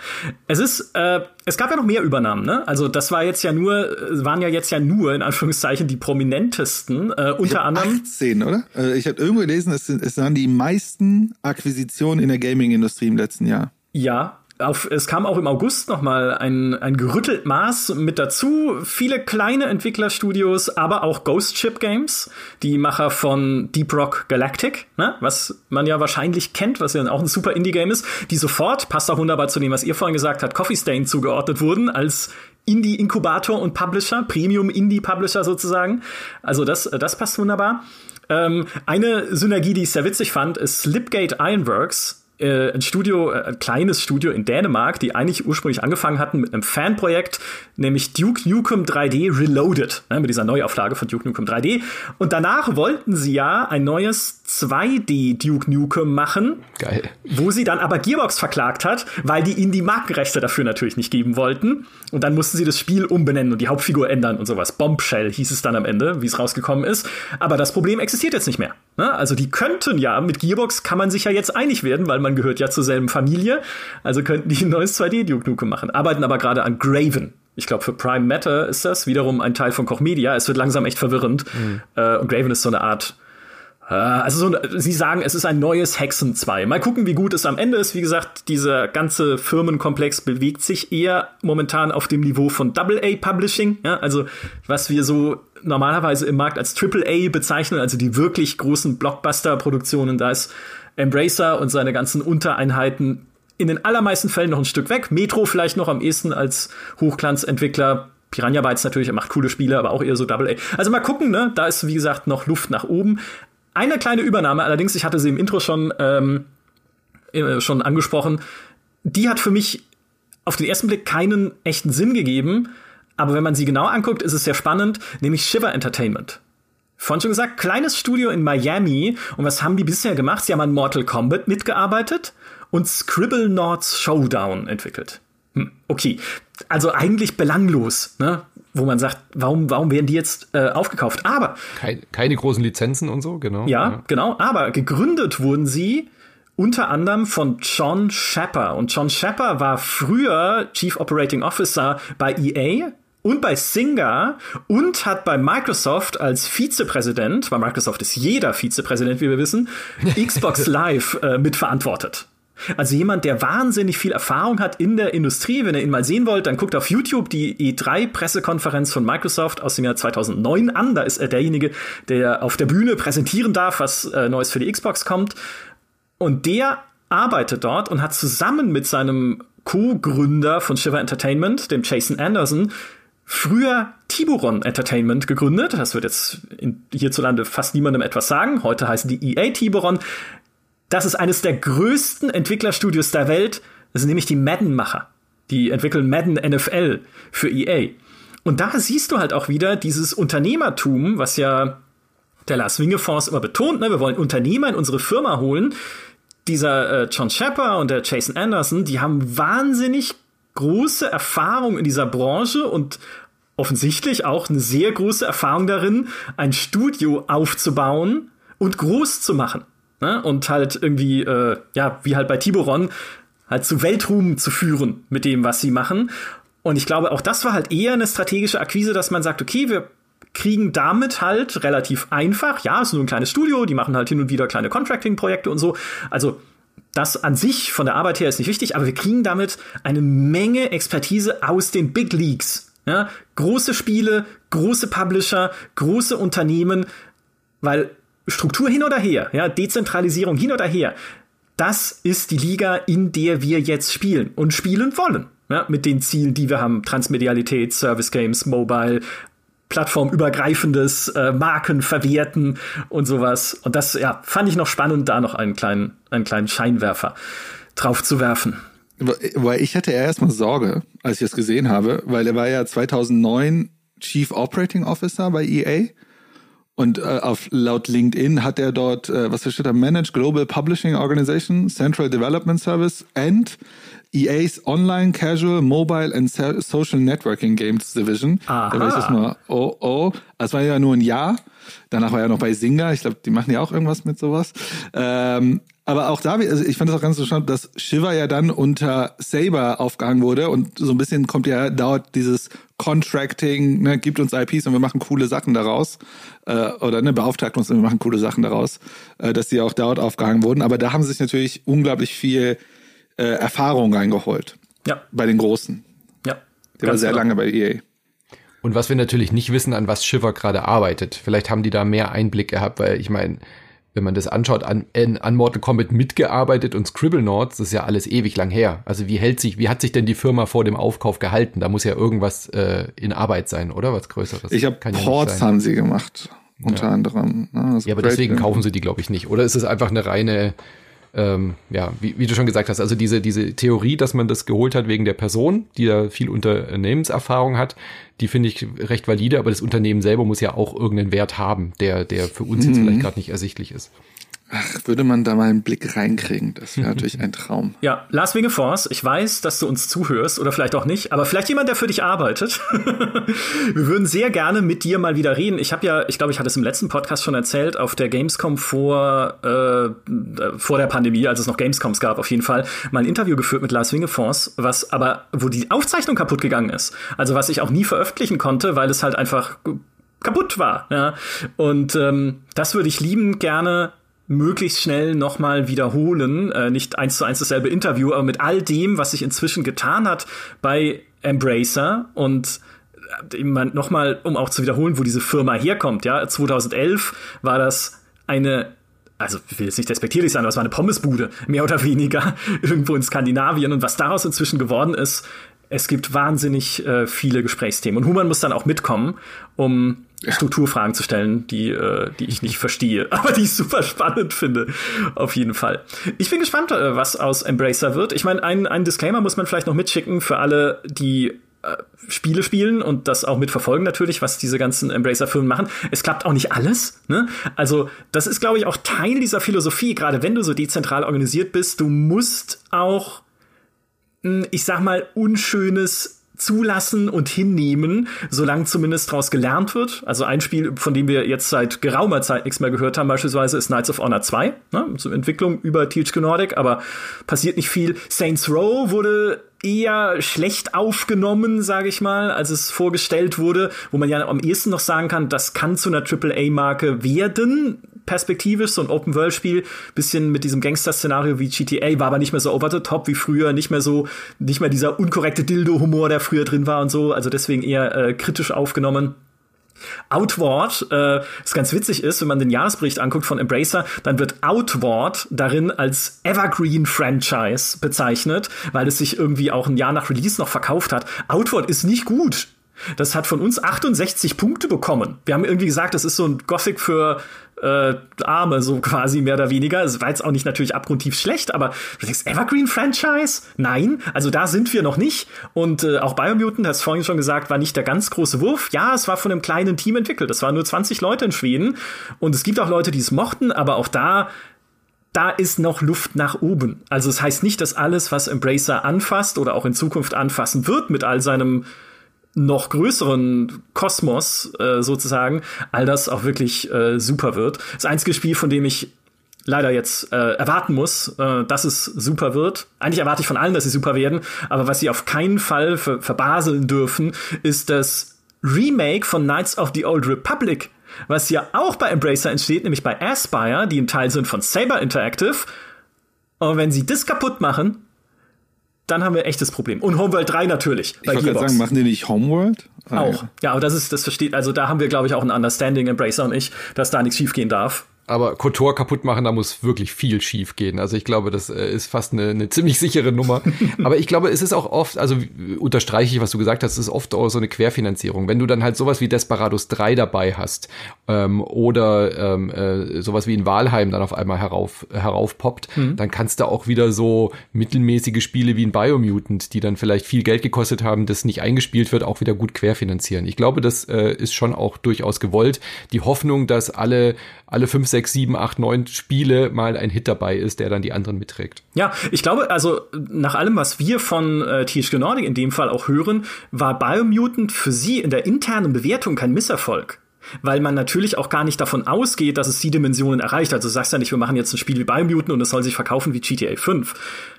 Speaker 1: Es ist, äh, es gab ja noch mehr Übernahmen, ne? Also das war jetzt ja nur, waren ja jetzt ja nur in Anführungszeichen die prominentesten, äh, unter anderem.
Speaker 2: 18, oder? Also ich habe irgendwo gelesen, es, es waren die meisten Akquisitionen in der Gaming-Industrie im letzten Jahr.
Speaker 1: Ja, auf, es kam auch im August noch mal ein, ein gerüttelt Maß mit dazu. Viele kleine Entwicklerstudios, aber auch Ghost Ship Games, die Macher von Deep Rock Galactic, ne? was man ja wahrscheinlich kennt, was ja auch ein super Indie-Game ist, die sofort, passt auch wunderbar zu dem, was ihr vorhin gesagt habt, Coffee Stain zugeordnet wurden als Indie-Inkubator und Publisher, Premium-Indie-Publisher sozusagen. Also das, das passt wunderbar. Ähm, eine Synergie, die ich sehr witzig fand, ist Slipgate Ironworks, äh, ein Studio, äh, ein kleines Studio in Dänemark, die eigentlich ursprünglich angefangen hatten mit einem Fanprojekt, nämlich Duke Nukem 3D Reloaded, ne, mit dieser Neuauflage von Duke Nukem 3D. Und danach wollten sie ja ein neues 2D Duke Nukem machen.
Speaker 3: Geil.
Speaker 1: Wo sie dann aber Gearbox verklagt hat, weil die ihnen die Markenrechte dafür natürlich nicht geben wollten. Und dann mussten sie das Spiel umbenennen und die Hauptfigur ändern und sowas. Bombshell hieß es dann am Ende, wie es rausgekommen ist. Aber das Problem existiert jetzt nicht mehr. Ne? Also die könnten ja, mit Gearbox kann man sich ja jetzt einig werden, weil man gehört ja zur selben Familie. Also könnten die ein neues 2D Duke Nukem machen. Arbeiten aber gerade an Graven. Ich glaube, für Prime Matter ist das wiederum ein Teil von Koch Media. Es wird langsam echt verwirrend. Mhm. Äh, und Graven ist so eine Art äh, also so, sie sagen, es ist ein neues Hexen 2. Mal gucken, wie gut es am Ende ist. Wie gesagt, dieser ganze Firmenkomplex bewegt sich eher momentan auf dem Niveau von Double A Publishing. Ja, also was wir so normalerweise im Markt als Triple A bezeichnen, also die wirklich großen Blockbuster-Produktionen. Da ist Embracer und seine ganzen Untereinheiten in den allermeisten Fällen noch ein Stück weg. Metro vielleicht noch am ehesten als Hochglanzentwickler. Piranha Bytes natürlich, er macht coole Spiele, aber auch eher so Double A. Also mal gucken, ne? Da ist, wie gesagt, noch Luft nach oben. Eine kleine Übernahme, allerdings, ich hatte sie im Intro schon, ähm, äh, schon angesprochen, die hat für mich auf den ersten Blick keinen echten Sinn gegeben, aber wenn man sie genau anguckt, ist es sehr spannend, nämlich Shiver Entertainment. Vorhin schon gesagt, kleines Studio in Miami. Und was haben die bisher gemacht? Sie haben an Mortal Kombat mitgearbeitet und Scribble Nords Showdown entwickelt. Hm, okay, also eigentlich belanglos, ne? wo man sagt, warum, warum werden die jetzt äh, aufgekauft? Aber
Speaker 3: keine, keine großen Lizenzen und so, genau.
Speaker 1: Ja, ja, genau. Aber gegründet wurden sie unter anderem von John Shepper. Und John Shepper war früher Chief Operating Officer bei EA und bei Singer und hat bei Microsoft als Vizepräsident, bei Microsoft ist jeder Vizepräsident, wie wir wissen, Xbox Live äh, mitverantwortet. Also jemand, der wahnsinnig viel Erfahrung hat in der Industrie. Wenn ihr ihn mal sehen wollt, dann guckt auf YouTube die E3-Pressekonferenz von Microsoft aus dem Jahr 2009 an. Da ist er derjenige, der auf der Bühne präsentieren darf, was äh, Neues für die Xbox kommt. Und der arbeitet dort und hat zusammen mit seinem Co-Gründer von Shiver Entertainment, dem Jason Anderson, früher Tiburon Entertainment gegründet. Das wird jetzt in, hierzulande fast niemandem etwas sagen. Heute heißen die EA Tiburon. Das ist eines der größten Entwicklerstudios der Welt. Das sind nämlich die Madden-Macher. Die entwickeln Madden NFL für EA. Und da siehst du halt auch wieder dieses Unternehmertum, was ja der Lars Wingefonds immer betont, ne? wir wollen Unternehmer in unsere Firma holen. Dieser äh, John Shepard und der Jason Anderson, die haben wahnsinnig große Erfahrung in dieser Branche und offensichtlich auch eine sehr große Erfahrung darin, ein Studio aufzubauen und groß zu machen. Ne? Und halt irgendwie, äh, ja, wie halt bei Tiburon, halt zu Weltruhm zu führen mit dem, was sie machen. Und ich glaube, auch das war halt eher eine strategische Akquise, dass man sagt, okay, wir kriegen damit halt relativ einfach, ja, es ist nur ein kleines Studio, die machen halt hin und wieder kleine Contracting-Projekte und so. Also das an sich von der Arbeit her ist nicht wichtig, aber wir kriegen damit eine Menge Expertise aus den Big Leagues. Ja? Große Spiele, große Publisher, große Unternehmen, weil Struktur hin oder her, ja, Dezentralisierung hin oder her, das ist die Liga, in der wir jetzt spielen und spielen wollen. Ja, mit den Zielen, die wir haben, Transmedialität, Service Games, Mobile, plattformübergreifendes äh, Marken verwerten und sowas. Und das ja, fand ich noch spannend, da noch einen kleinen, einen kleinen Scheinwerfer drauf zu werfen.
Speaker 2: Weil ich hatte erstmal Sorge, als ich das gesehen habe, weil er war ja 2009 Chief Operating Officer bei EA und äh, auf laut LinkedIn hat er dort, äh, was steht da, Managed Global Publishing Organization, Central Development Service and EA's Online Casual Mobile and Social Networking Games Division. Aha. Da war ich das mal, oh, oh. Das war ja nur ein Jahr. Danach war er noch bei Singa. Ich glaube, die machen ja auch irgendwas mit sowas. Ähm, aber auch da, also ich fand das auch ganz interessant, dass Shiva ja dann unter Saber aufgehangen wurde und so ein bisschen kommt ja, dauert dieses Contracting, ne, gibt uns IPs und wir machen coole Sachen daraus. Äh, oder ne, beauftragt uns und wir machen coole Sachen daraus, äh, dass die auch dort aufgehangen wurden. Aber da haben sich natürlich unglaublich viel äh, Erfahrung reingeholt.
Speaker 1: Ja.
Speaker 2: Bei den Großen.
Speaker 1: Ja.
Speaker 2: Der war sehr genau. lange bei EA.
Speaker 3: Und was wir natürlich nicht wissen, an was Shiver gerade arbeitet. Vielleicht haben die da mehr Einblick gehabt, weil ich meine, wenn man das anschaut, an, an Mortal Kombat mitgearbeitet und Scribblenauts, das ist ja alles ewig lang her. Also wie hält sich, wie hat sich denn die Firma vor dem Aufkauf gehalten? Da muss ja irgendwas äh, in Arbeit sein, oder? Was Größeres.
Speaker 2: Ich habe Ports ja haben sie gemacht, unter ja. anderem.
Speaker 3: Ne? Also ja, aber deswegen kaufen sie die, glaube ich, nicht. Oder ist es einfach eine reine ähm, ja, wie, wie, du schon gesagt hast, also diese, diese Theorie, dass man das geholt hat wegen der Person, die da viel Unternehmenserfahrung hat, die finde ich recht valide, aber das Unternehmen selber muss ja auch irgendeinen Wert haben, der, der für uns jetzt mhm. vielleicht gerade nicht ersichtlich ist.
Speaker 2: Ach, würde man da mal einen Blick reinkriegen, das wäre natürlich ein Traum.
Speaker 1: Ja, Lars Wingefors, ich weiß, dass du uns zuhörst oder vielleicht auch nicht, aber vielleicht jemand, der für dich arbeitet. Wir würden sehr gerne mit dir mal wieder reden. Ich habe ja, ich glaube, ich hatte es im letzten Podcast schon erzählt, auf der Gamescom vor, äh, vor der Pandemie, als es noch Gamescoms gab, auf jeden Fall, mal ein Interview geführt mit Lars Wingefors, was aber, wo die Aufzeichnung kaputt gegangen ist. Also was ich auch nie veröffentlichen konnte, weil es halt einfach kaputt war. Ja? Und ähm, das würde ich liebend gerne möglichst schnell nochmal wiederholen. Äh, nicht eins zu eins dasselbe Interview, aber mit all dem, was sich inzwischen getan hat bei Embracer und äh, nochmal, um auch zu wiederholen, wo diese Firma herkommt. Ja, 2011 war das eine also ich will jetzt nicht despektierlich sein, aber es war eine Pommesbude, mehr oder weniger, irgendwo in Skandinavien. Und was daraus inzwischen geworden ist, es gibt wahnsinnig äh, viele Gesprächsthemen. Und Human muss dann auch mitkommen, um. Strukturfragen zu stellen, die, äh, die ich nicht verstehe, aber die ich super spannend finde, auf jeden Fall. Ich bin gespannt, äh, was aus Embracer wird. Ich meine, ein, ein Disclaimer muss man vielleicht noch mitschicken für alle, die äh, Spiele spielen und das auch mitverfolgen natürlich, was diese ganzen Embracer-Firmen machen. Es klappt auch nicht alles. Ne? Also das ist, glaube ich, auch Teil dieser Philosophie, gerade wenn du so dezentral organisiert bist. Du musst auch, hm, ich sag mal, unschönes zulassen und hinnehmen, solange zumindest daraus gelernt wird. Also ein Spiel, von dem wir jetzt seit geraumer Zeit nichts mehr gehört haben, beispielsweise ist Knights of Honor 2, ne? zur Entwicklung über THQ Nordic, aber passiert nicht viel. Saints Row wurde eher schlecht aufgenommen, sage ich mal, als es vorgestellt wurde, wo man ja am ehesten noch sagen kann, das kann zu einer AAA-Marke werden, perspektivisch, so ein Open-World-Spiel, bisschen mit diesem Gangster-Szenario wie GTA, war aber nicht mehr so over the top wie früher, nicht mehr so, nicht mehr dieser unkorrekte Dildo-Humor, der früher drin war und so, also deswegen eher äh, kritisch aufgenommen. Outward, äh, was ganz witzig ist, wenn man den Jahresbericht anguckt von Embracer, dann wird Outward darin als Evergreen Franchise bezeichnet, weil es sich irgendwie auch ein Jahr nach Release noch verkauft hat. Outward ist nicht gut. Das hat von uns 68 Punkte bekommen. Wir haben irgendwie gesagt, das ist so ein Gothic für äh, Arme, so quasi mehr oder weniger. Es war jetzt auch nicht natürlich abgrundtief schlecht, aber du denkst, Evergreen Franchise? Nein, also da sind wir noch nicht. Und äh, auch Biomutant, hast vorhin schon gesagt, war nicht der ganz große Wurf. Ja, es war von einem kleinen Team entwickelt. Es waren nur 20 Leute in Schweden. Und es gibt auch Leute, die es mochten, aber auch da da ist noch Luft nach oben. Also es das heißt nicht, dass alles, was Embracer anfasst oder auch in Zukunft anfassen wird mit all seinem noch größeren Kosmos äh, sozusagen, all das auch wirklich äh, super wird. Das einzige Spiel, von dem ich leider jetzt äh, erwarten muss, äh, dass es super wird. Eigentlich erwarte ich von allen, dass sie super werden, aber was sie auf keinen Fall ver verbaseln dürfen, ist das Remake von Knights of the Old Republic, was ja auch bei Embracer entsteht, nämlich bei Aspire, die ein Teil sind von Saber Interactive. Und wenn sie das kaputt machen, dann haben wir echtes Problem. Und Homeworld 3 natürlich.
Speaker 2: Ich wollte gerade sagen, machen die nicht Homeworld?
Speaker 1: Ah, auch. Ja. ja, aber das ist, das versteht, also da haben wir, glaube ich, auch ein Understanding, Embracer und ich, dass da nichts schiefgehen darf.
Speaker 3: Aber Kotor kaputt machen, da muss wirklich viel schief gehen. Also ich glaube, das äh, ist fast eine, eine ziemlich sichere Nummer. Aber ich glaube, es ist auch oft, also unterstreiche ich, was du gesagt hast, es ist oft auch so eine Querfinanzierung. Wenn du dann halt sowas wie Desperados 3 dabei hast ähm, oder ähm, äh, sowas wie in Walheim dann auf einmal herauf, heraufpoppt, mhm. dann kannst du auch wieder so mittelmäßige Spiele wie in Biomutant, die dann vielleicht viel Geld gekostet haben, das nicht eingespielt wird, auch wieder gut querfinanzieren. Ich glaube, das äh, ist schon auch durchaus gewollt. Die Hoffnung, dass alle, alle fünf, sechs sechs, sieben, acht, neun Spiele mal ein Hit dabei ist, der dann die anderen mitträgt.
Speaker 1: Ja, ich glaube, also nach allem, was wir von äh, THQ Nordic in dem Fall auch hören, war Biomutant für sie in der internen Bewertung kein Misserfolg weil man natürlich auch gar nicht davon ausgeht, dass es die Dimensionen erreicht. Also du sagst ja nicht, wir machen jetzt ein Spiel wie Biomutant und es soll sich verkaufen wie GTA 5,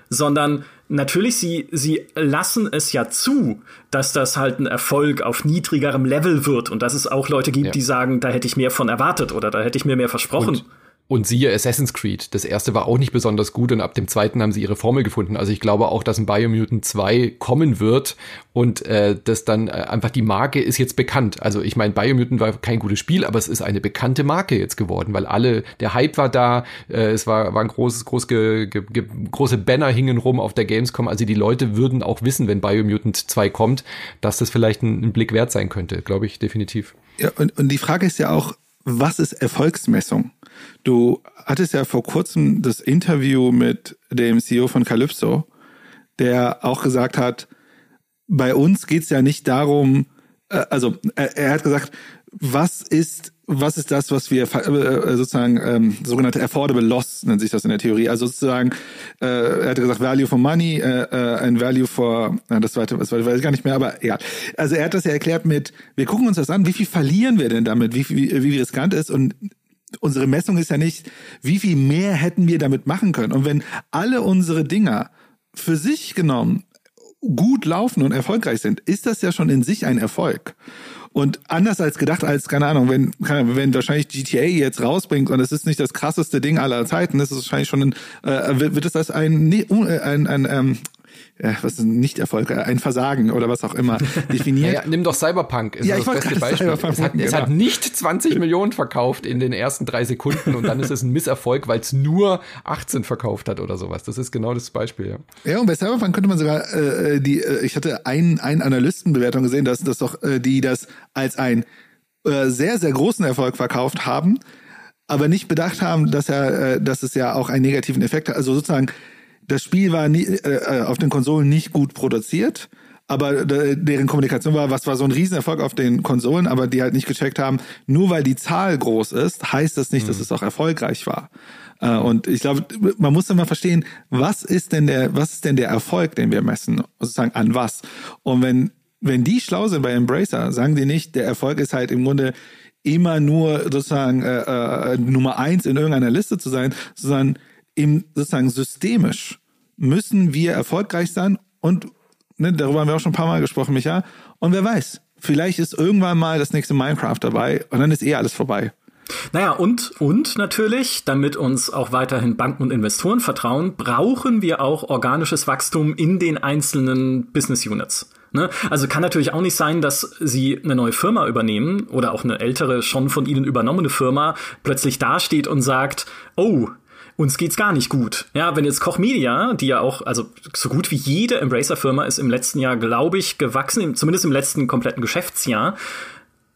Speaker 1: sondern natürlich sie sie lassen es ja zu, dass das halt ein Erfolg auf niedrigerem Level wird und dass es auch Leute gibt, ja. die sagen, da hätte ich mehr von erwartet oder da hätte ich mir mehr versprochen.
Speaker 3: Und und siehe Assassin's Creed. Das erste war auch nicht besonders gut und ab dem zweiten haben sie ihre Formel gefunden. Also ich glaube auch, dass ein Biomutant 2 kommen wird und äh, das dann äh, einfach die Marke ist jetzt bekannt. Also ich meine, Biomutant war kein gutes Spiel, aber es ist eine bekannte Marke jetzt geworden, weil alle, der Hype war da, äh, es war, war ein großes, groß ge, ge, ge, große Banner hingen rum auf der Gamescom. Also die Leute würden auch wissen, wenn Biomutant 2 kommt, dass das vielleicht ein, ein Blick wert sein könnte, glaube ich, definitiv.
Speaker 2: Ja, und, und die Frage ist ja auch, was ist Erfolgsmessung? Du hattest ja vor kurzem das Interview mit dem CEO von Calypso, der auch gesagt hat, bei uns geht's ja nicht darum, äh, also er, er hat gesagt, was ist was ist das, was wir äh, sozusagen ähm, sogenannte affordable loss nennt sich das in der Theorie. Also sozusagen, äh, er hat gesagt Value for Money, äh, äh, ein Value for, äh, das zweite, das weiß ich gar nicht mehr, aber ja. Also er hat das ja erklärt mit, wir gucken uns das an, wie viel verlieren wir denn damit, wie, wie, wie riskant ist und unsere Messung ist ja nicht, wie viel mehr hätten wir damit machen können. Und wenn alle unsere Dinger für sich genommen gut laufen und erfolgreich sind, ist das ja schon in sich ein Erfolg. Und anders als gedacht, als, keine Ahnung, wenn, wenn wahrscheinlich GTA jetzt rausbringt und es ist nicht das krasseste Ding aller Zeiten, das ist wahrscheinlich schon ein, äh, wird es das ein, ein, ein, ein ähm, äh, was ist ein Nicht-Erfolg, äh, ein Versagen oder was auch immer definiert.
Speaker 3: ja, nimm doch Cyberpunk, ist ja, das beste Beispiel. Cyberpunk, es, hat, genau. es hat nicht 20 Millionen verkauft in den ersten drei Sekunden und dann ist es ein Misserfolg, weil es nur 18 verkauft hat oder sowas. Das ist genau das Beispiel.
Speaker 2: Ja, ja und bei Cyberpunk könnte man sogar äh, die, äh, ich hatte einen, einen Analystenbewertung gesehen, dass das doch, äh, die das als ein äh, sehr, sehr großen Erfolg verkauft haben, aber nicht bedacht haben, dass er, äh, dass es ja auch einen negativen Effekt hat. Also sozusagen das Spiel war nie, äh, äh, auf den Konsolen nicht gut produziert, aber deren Kommunikation war, was war so ein Riesenerfolg auf den Konsolen, aber die halt nicht gecheckt haben, nur weil die Zahl groß ist, heißt das nicht, mhm. dass es auch erfolgreich war. Äh, und ich glaube, man muss immer verstehen, was ist denn der, was ist denn der Erfolg, den wir messen, sozusagen an was? Und wenn, wenn die schlau sind bei Embracer, sagen die nicht, der Erfolg ist halt im Grunde immer nur sozusagen äh, äh, Nummer eins in irgendeiner Liste zu sein, sondern eben sozusagen systemisch müssen wir erfolgreich sein und ne, darüber haben wir auch schon ein paar Mal gesprochen, Micha. Und wer weiß, vielleicht ist irgendwann mal das nächste Minecraft dabei und dann ist eh alles vorbei.
Speaker 1: Naja, und, und natürlich, damit uns auch weiterhin Banken und Investoren vertrauen, brauchen wir auch organisches Wachstum in den einzelnen Business Units. Ne? Also kann natürlich auch nicht sein, dass sie eine neue Firma übernehmen oder auch eine ältere, schon von ihnen übernommene Firma plötzlich dasteht und sagt, oh, uns geht's gar nicht gut. Ja, wenn jetzt Koch Media, die ja auch, also so gut wie jede Embracer-Firma ist im letzten Jahr, glaube ich, gewachsen, zumindest im letzten kompletten Geschäftsjahr,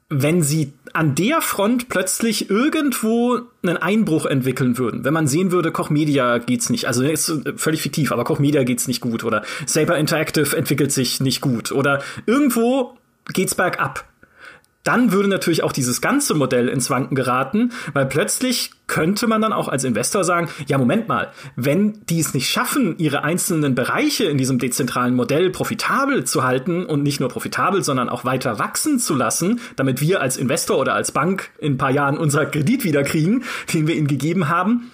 Speaker 1: wenn sie an der Front plötzlich irgendwo einen Einbruch entwickeln würden, wenn man sehen würde, Koch Media geht's nicht, also ist völlig fiktiv, aber Koch Media geht's nicht gut oder Saber Interactive entwickelt sich nicht gut oder irgendwo geht's bergab dann würde natürlich auch dieses ganze Modell ins Wanken geraten, weil plötzlich könnte man dann auch als Investor sagen, ja, Moment mal, wenn die es nicht schaffen, ihre einzelnen Bereiche in diesem dezentralen Modell profitabel zu halten und nicht nur profitabel, sondern auch weiter wachsen zu lassen, damit wir als Investor oder als Bank in ein paar Jahren unser Kredit wiederkriegen, den wir ihnen gegeben haben,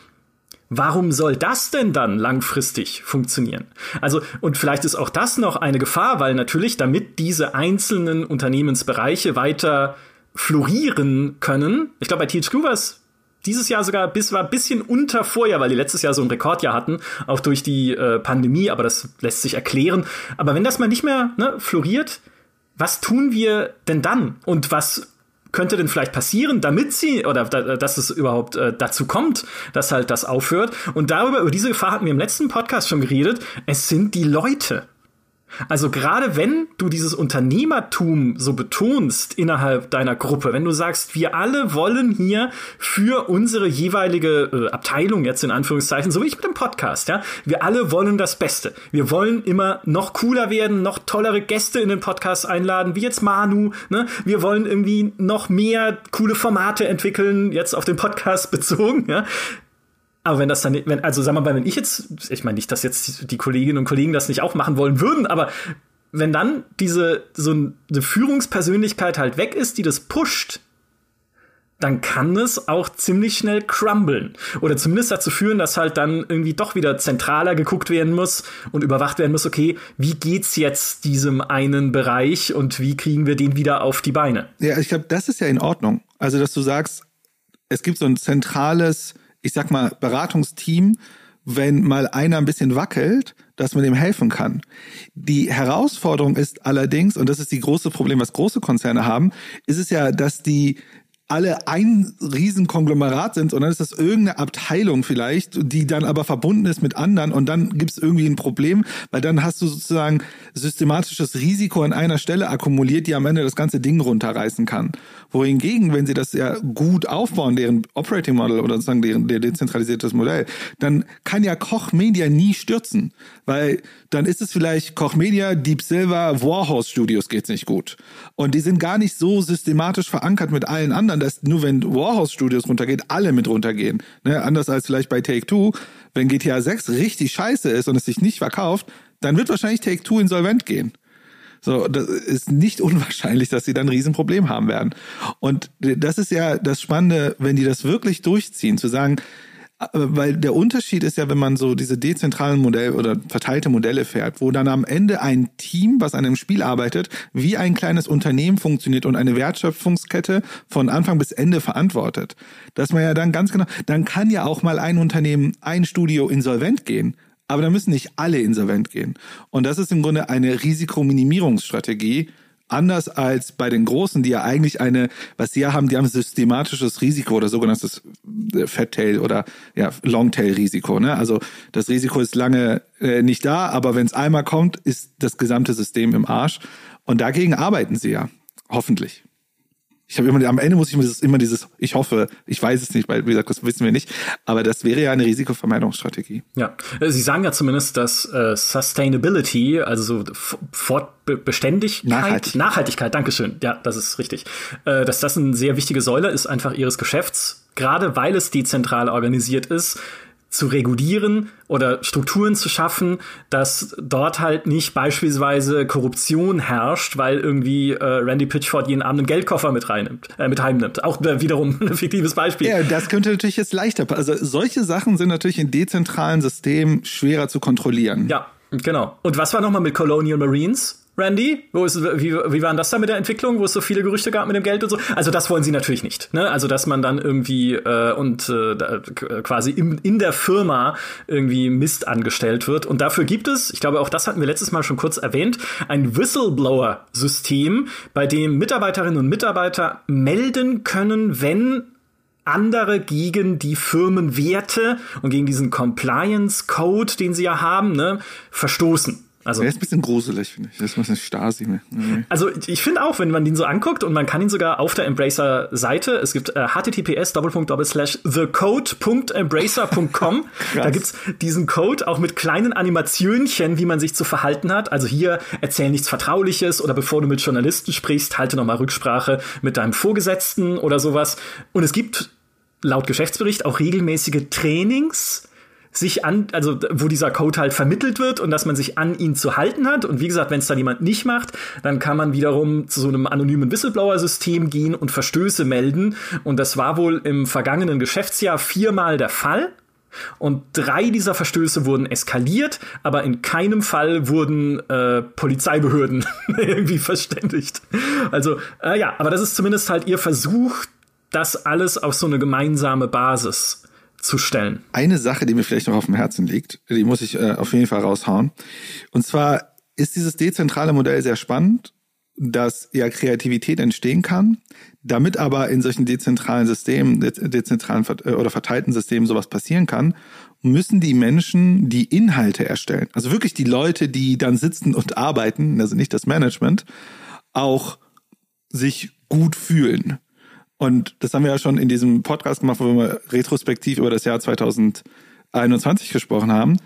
Speaker 1: Warum soll das denn dann langfristig funktionieren? Also, und vielleicht ist auch das noch eine Gefahr, weil natürlich, damit diese einzelnen Unternehmensbereiche weiter florieren können, ich glaube, bei THQ war es dieses Jahr sogar bis war ein bisschen unter Vorjahr, weil die letztes Jahr so ein Rekordjahr hatten, auch durch die äh, Pandemie, aber das lässt sich erklären. Aber wenn das mal nicht mehr ne, floriert, was tun wir denn dann? Und was könnte denn vielleicht passieren, damit sie oder dass es überhaupt äh, dazu kommt, dass halt das aufhört. Und darüber, über diese Gefahr hatten wir im letzten Podcast schon geredet. Es sind die Leute. Also gerade wenn du dieses Unternehmertum so betonst innerhalb deiner Gruppe, wenn du sagst, wir alle wollen hier für unsere jeweilige äh, Abteilung jetzt in Anführungszeichen, so wie ich mit dem Podcast, ja, wir alle wollen das Beste. Wir wollen immer noch cooler werden, noch tollere Gäste in den Podcast einladen, wie jetzt Manu, ne? Wir wollen irgendwie noch mehr coole Formate entwickeln, jetzt auf den Podcast bezogen, ja. Aber wenn das dann, wenn, also wir mal, wenn ich jetzt, ich meine nicht, dass jetzt die Kolleginnen und Kollegen das nicht auch machen wollen würden, aber wenn dann diese, so eine Führungspersönlichkeit halt weg ist, die das pusht, dann kann es auch ziemlich schnell crumblen. Oder zumindest dazu führen, dass halt dann irgendwie doch wieder zentraler geguckt werden muss und überwacht werden muss, okay, wie geht's jetzt diesem einen Bereich und wie kriegen wir den wieder auf die Beine?
Speaker 2: Ja, ich glaube, das ist ja in Ordnung. Also, dass du sagst, es gibt so ein zentrales ich sag mal, Beratungsteam, wenn mal einer ein bisschen wackelt, dass man dem helfen kann. Die Herausforderung ist allerdings, und das ist die große Problem, was große Konzerne haben, ist es ja, dass die alle ein Riesenkonglomerat sind und dann ist das irgendeine Abteilung vielleicht, die dann aber verbunden ist mit anderen und dann gibt es irgendwie ein Problem, weil dann hast du sozusagen systematisches Risiko an einer Stelle akkumuliert, die am Ende das ganze Ding runterreißen kann. Wohingegen, wenn sie das ja gut aufbauen, deren Operating Model oder sozusagen deren, der dezentralisiertes Modell, dann kann ja Koch Media nie stürzen, weil dann ist es vielleicht Koch Media, Deep Silver, Warhouse Studios geht's nicht gut. Und die sind gar nicht so systematisch verankert mit allen anderen, dass nur wenn Warhouse Studios runtergeht, alle mit runtergehen. Ne? Anders als vielleicht bei Take Two, wenn GTA 6 richtig scheiße ist und es sich nicht verkauft, dann wird wahrscheinlich Take Two insolvent gehen. So, das ist nicht unwahrscheinlich, dass sie dann ein Riesenproblem haben werden. Und das ist ja das Spannende, wenn die das wirklich durchziehen, zu sagen, weil der Unterschied ist ja, wenn man so diese dezentralen Modelle oder verteilte Modelle fährt, wo dann am Ende ein Team, was an einem Spiel arbeitet, wie ein kleines Unternehmen funktioniert und eine Wertschöpfungskette von Anfang bis Ende verantwortet. Dass man ja dann ganz genau, dann kann ja auch mal ein Unternehmen, ein Studio insolvent gehen. Aber da müssen nicht alle insolvent gehen. Und das ist im Grunde eine Risikominimierungsstrategie, anders als bei den Großen, die ja eigentlich eine, was sie ja haben, die haben systematisches Risiko oder sogenanntes äh, Fat-Tail oder ja, Long-Tail-Risiko. Ne? Also das Risiko ist lange äh, nicht da, aber wenn es einmal kommt, ist das gesamte System im Arsch. Und dagegen arbeiten sie ja, hoffentlich. Ich habe immer, am Ende muss ich immer dieses, immer dieses, ich hoffe, ich weiß es nicht, weil, wie gesagt, das wissen wir nicht. Aber das wäre ja eine Risikovermeidungsstrategie.
Speaker 1: Ja, äh, Sie sagen ja zumindest, dass äh, Sustainability, also so Fortbeständigkeit,
Speaker 2: Nachhaltig.
Speaker 1: Nachhaltigkeit, Dankeschön, ja, das ist richtig, äh, dass das eine sehr wichtige Säule ist, einfach Ihres Geschäfts, gerade weil es dezentral organisiert ist zu regulieren oder Strukturen zu schaffen, dass dort halt nicht beispielsweise Korruption herrscht, weil irgendwie äh, Randy Pitchford jeden Abend einen Geldkoffer mit reinnimmt, äh, mit heimnimmt. Auch äh, wiederum ein fiktives Beispiel.
Speaker 2: Ja, das könnte natürlich jetzt leichter. Also solche Sachen sind natürlich in dezentralen Systemen schwerer zu kontrollieren.
Speaker 1: Ja, genau. Und was war nochmal mit Colonial Marines? Randy? Wo ist, wie, wie war denn das da mit der Entwicklung, wo es so viele Gerüchte gab mit dem Geld und so? Also das wollen sie natürlich nicht. Ne? Also dass man dann irgendwie äh, und äh, quasi im, in der Firma irgendwie Mist angestellt wird. Und dafür gibt es, ich glaube auch das hatten wir letztes Mal schon kurz erwähnt, ein Whistleblower-System, bei dem Mitarbeiterinnen und Mitarbeiter melden können, wenn andere gegen die Firmenwerte und gegen diesen Compliance-Code, den sie ja haben, ne, verstoßen.
Speaker 2: Also, der ist ein bisschen gruselig, finde ich. Das ist ein bisschen Stasi.
Speaker 1: Nee. Also ich finde auch, wenn man den so anguckt und man kann ihn sogar auf der Embracer-Seite, es gibt äh, https thecode.embracer.com, da gibt's diesen Code auch mit kleinen Animationchen, wie man sich zu verhalten hat. Also hier erzähl nichts Vertrauliches oder bevor du mit Journalisten sprichst, halte nochmal Rücksprache mit deinem Vorgesetzten oder sowas. Und es gibt laut Geschäftsbericht auch regelmäßige Trainings sich an, also wo dieser Code halt vermittelt wird und dass man sich an ihn zu halten hat. Und wie gesagt, wenn es dann jemand nicht macht, dann kann man wiederum zu so einem anonymen Whistleblower-System gehen und Verstöße melden. Und das war wohl im vergangenen Geschäftsjahr viermal der Fall. Und drei dieser Verstöße wurden eskaliert, aber in keinem Fall wurden äh, Polizeibehörden irgendwie verständigt. Also, äh, ja, aber das ist zumindest halt ihr Versuch, das alles auf so eine gemeinsame Basis zu stellen.
Speaker 2: Eine Sache, die mir vielleicht noch auf dem Herzen liegt, die muss ich äh, auf jeden Fall raushauen. Und zwar ist dieses dezentrale Modell sehr spannend, dass ja Kreativität entstehen kann, damit aber in solchen dezentralen Systemen, dezentralen äh, oder verteilten Systemen sowas passieren kann, müssen die Menschen die Inhalte erstellen, also wirklich die Leute, die dann sitzen und arbeiten, also nicht das Management, auch sich gut fühlen. Und das haben wir ja schon in diesem Podcast gemacht, wo wir retrospektiv über das Jahr 2021 gesprochen haben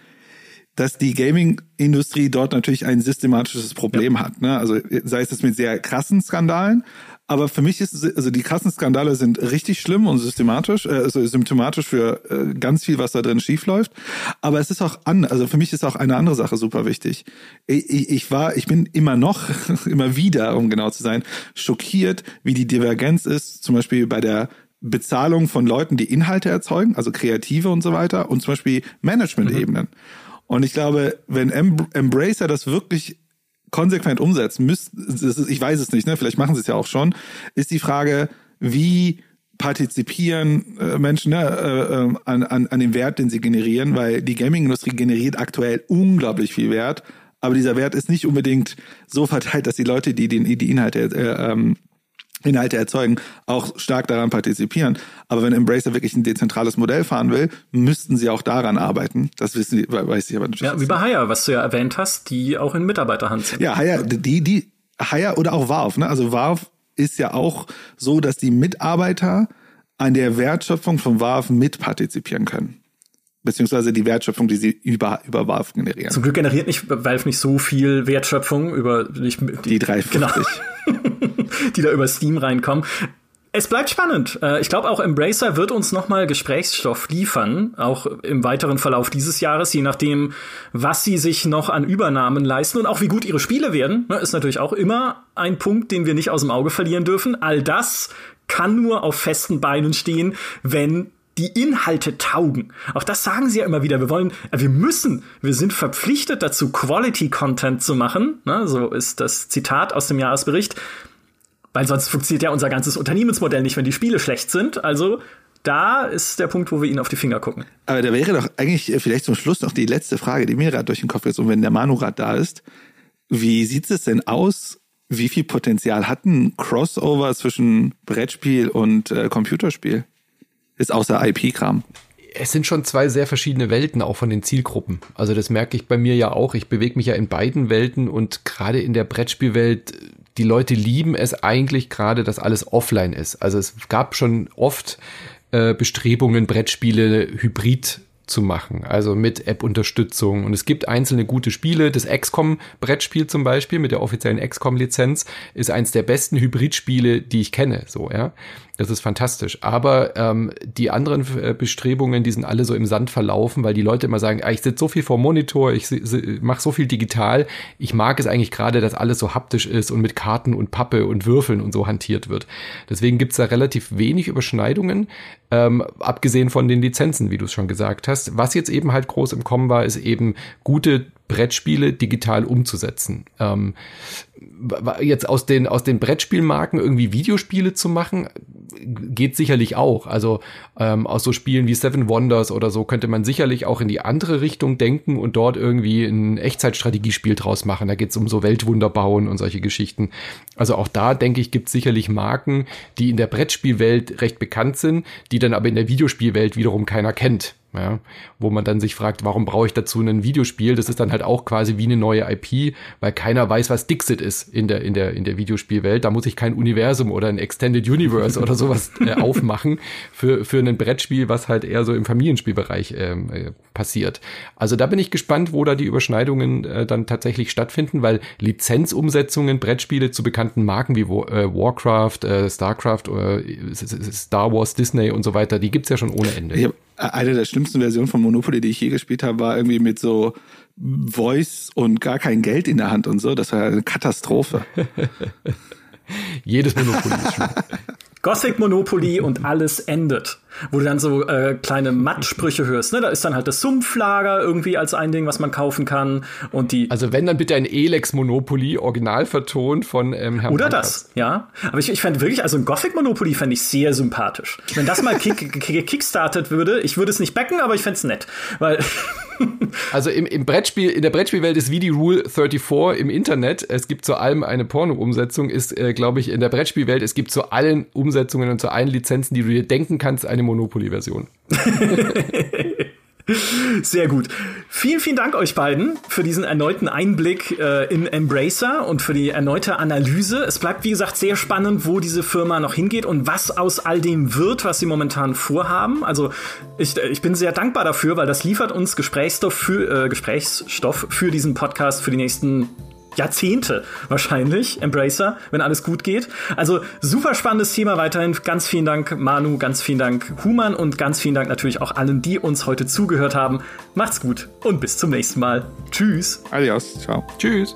Speaker 2: dass die Gaming-Industrie dort natürlich ein systematisches Problem ja. hat. Ne? Also sei es mit sehr krassen Skandalen, aber für mich ist es, also die krassen Skandale sind richtig schlimm und systematisch, äh, also symptomatisch für äh, ganz viel, was da drin schiefläuft. Aber es ist auch an, also für mich ist auch eine andere Sache super wichtig. Ich, ich war, ich bin immer noch, immer wieder, um genau zu sein, schockiert, wie die Divergenz ist, zum Beispiel bei der Bezahlung von Leuten, die Inhalte erzeugen, also Kreative und so weiter, und zum Beispiel Management-Ebenen. Mhm. Und ich glaube, wenn Embracer das wirklich konsequent umsetzt, müsst, ich weiß es nicht, ne? vielleicht machen sie es ja auch schon, ist die Frage, wie partizipieren äh, Menschen ne, äh, äh, an, an, an dem Wert, den sie generieren, weil die Gaming-Industrie generiert aktuell unglaublich viel Wert, aber dieser Wert ist nicht unbedingt so verteilt, dass die Leute, die den, die Inhalte äh, ähm, Inhalte erzeugen, auch stark daran partizipieren. Aber wenn Embracer wirklich ein dezentrales Modell fahren will, müssten sie auch daran arbeiten. Das wissen die, weiß ich aber
Speaker 1: nicht. Ja, wie bei Haya, was du ja erwähnt hast, die auch in Mitarbeiterhand sind.
Speaker 2: Ja, Haya, die, die, Haya oder auch Valve, ne? Also Valve ist ja auch so, dass die Mitarbeiter an der Wertschöpfung von Valve mitpartizipieren können beziehungsweise die Wertschöpfung, die sie über, über Valve generieren.
Speaker 1: Zum Glück generiert nicht Valve nicht so viel Wertschöpfung über nicht,
Speaker 2: die, die 350.
Speaker 1: Genau. die da über Steam reinkommen. Es bleibt spannend. Äh, ich glaube, auch Embracer wird uns nochmal Gesprächsstoff liefern, auch im weiteren Verlauf dieses Jahres, je nachdem, was sie sich noch an Übernahmen leisten und auch wie gut ihre Spiele werden. Ne, ist natürlich auch immer ein Punkt, den wir nicht aus dem Auge verlieren dürfen. All das kann nur auf festen Beinen stehen, wenn die Inhalte taugen. Auch das sagen sie ja immer wieder. Wir wollen, äh, wir müssen, wir sind verpflichtet dazu, Quality Content zu machen. Ne, so ist das Zitat aus dem Jahresbericht. Weil sonst funktioniert ja unser ganzes Unternehmensmodell nicht, wenn die Spiele schlecht sind. Also da ist der Punkt, wo wir ihnen auf die Finger gucken.
Speaker 2: Aber da wäre doch eigentlich äh, vielleicht zum Schluss noch die letzte Frage, die mir gerade durch den Kopf ist. Und wenn der Manurat da ist, wie sieht es denn aus? Wie viel Potenzial hat ein Crossover zwischen Brettspiel und äh, Computerspiel? Ist außer IP-Kram
Speaker 3: es sind schon zwei sehr verschiedene Welten, auch von den Zielgruppen. Also das merke ich bei mir ja auch. Ich bewege mich ja in beiden Welten und gerade in der Brettspielwelt die Leute lieben es eigentlich gerade, dass alles offline ist. Also es gab schon oft äh, Bestrebungen, Brettspiele hybrid zu machen, also mit App-Unterstützung. Und es gibt einzelne gute Spiele. Das XCOM-Brettspiel zum Beispiel mit der offiziellen XCOM-Lizenz ist eins der besten Hybridspiele, die ich kenne. So, ja. Das ist fantastisch. Aber ähm, die anderen äh, Bestrebungen, die sind alle so im Sand verlaufen, weil die Leute immer sagen, ah, ich sitze so viel vor Monitor, ich mache so viel digital. Ich mag es eigentlich gerade, dass alles so haptisch ist und mit Karten und Pappe und Würfeln und so hantiert wird. Deswegen gibt's da relativ wenig Überschneidungen, ähm, abgesehen von den Lizenzen, wie du es schon gesagt hast. Was jetzt eben halt groß im Kommen war, ist eben gute Brettspiele digital umzusetzen. Ähm, jetzt aus den, aus den Brettspielmarken irgendwie Videospiele zu machen, geht sicherlich auch. Also ähm, aus so Spielen wie Seven Wonders oder so könnte man sicherlich auch in die andere Richtung denken und dort irgendwie ein Echtzeitstrategiespiel draus machen. Da geht es um so Weltwunder bauen und solche Geschichten. Also auch da, denke ich, gibt es sicherlich Marken, die in der Brettspielwelt recht bekannt sind, die dann aber in der Videospielwelt wiederum keiner kennt ja, wo man dann sich fragt, warum brauche ich dazu ein Videospiel? Das ist dann halt auch quasi wie eine neue IP, weil keiner weiß, was Dixit ist in der in der in der Videospielwelt. Da muss ich kein Universum oder ein Extended Universe oder sowas äh, aufmachen für für ein Brettspiel, was halt eher so im Familienspielbereich ähm, äh, passiert. Also da bin ich gespannt, wo da die Überschneidungen äh, dann tatsächlich stattfinden, weil Lizenzumsetzungen Brettspiele zu bekannten Marken wie äh, Warcraft, äh, Starcraft, äh, Star Wars, Disney und so weiter, die gibt's ja schon ohne Ende.
Speaker 2: Eine der schlimmsten Versionen von Monopoly, die ich je gespielt habe, war irgendwie mit so Voice und gar kein Geld in der Hand und so. Das war eine Katastrophe.
Speaker 3: Jedes Monopoly ist schlimm.
Speaker 1: Gothic Monopoly und alles endet. Wo du dann so äh, kleine Mattsprüche hörst. Ne? Da ist dann halt das Sumpflager irgendwie als ein Ding, was man kaufen kann. Und die.
Speaker 3: Also wenn dann bitte ein Elex Monopoly, original vertont von ähm,
Speaker 1: Herrn Oder Pankratz. das, ja. Aber ich, ich fände wirklich, also ein Gothic Monopoly fände ich sehr sympathisch. Wenn das mal kick, kickstartet würde, ich würde es nicht backen, aber ich fände es nett. Weil
Speaker 3: Also im, im Brettspiel, in der Brettspielwelt ist wie die Rule 34 im Internet. Es gibt zu allem eine Porno-Umsetzung, ist, äh, glaube ich, in der Brettspielwelt, es gibt zu allen Umsetzungen und zu allen Lizenzen, die du dir denken kannst, eine Monopoly-Version.
Speaker 1: Sehr gut. Vielen, vielen Dank euch beiden für diesen erneuten Einblick äh, in Embracer und für die erneute Analyse. Es bleibt, wie gesagt, sehr spannend, wo diese Firma noch hingeht und was aus all dem wird, was sie momentan vorhaben. Also ich, ich bin sehr dankbar dafür, weil das liefert uns Gesprächsstoff für, äh, Gesprächsstoff für diesen Podcast für die nächsten Jahrzehnte wahrscheinlich, Embracer, wenn alles gut geht. Also super spannendes Thema weiterhin. Ganz vielen Dank, Manu, ganz vielen Dank, Human und ganz vielen Dank natürlich auch allen, die uns heute zugehört haben. Macht's gut und bis zum nächsten Mal. Tschüss.
Speaker 2: Adios. Ciao.
Speaker 3: Tschüss.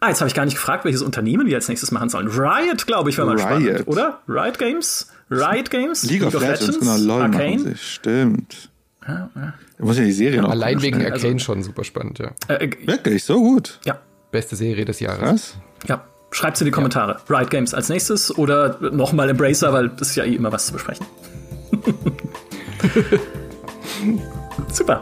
Speaker 1: Ah, jetzt habe ich gar nicht gefragt, welches Unternehmen wir als nächstes machen sollen. Riot, glaube ich, wäre mal
Speaker 2: Riot.
Speaker 1: spannend, oder? Riot Games? Riot Games?
Speaker 2: League, of, Legends, genau, LOL machen sie. Stimmt.
Speaker 1: Ja, ja.
Speaker 2: Muss ja die Serie noch
Speaker 3: Allein wegen. Arcane schon super spannend, ja.
Speaker 1: Äh, äh,
Speaker 2: Wirklich, so gut.
Speaker 1: ja,
Speaker 3: Beste Serie des Jahres.
Speaker 2: Krass.
Speaker 1: ja. Schreibt's in die Kommentare. Riot Games als nächstes oder nochmal Embracer, weil das ist ja eh immer was zu besprechen. Super.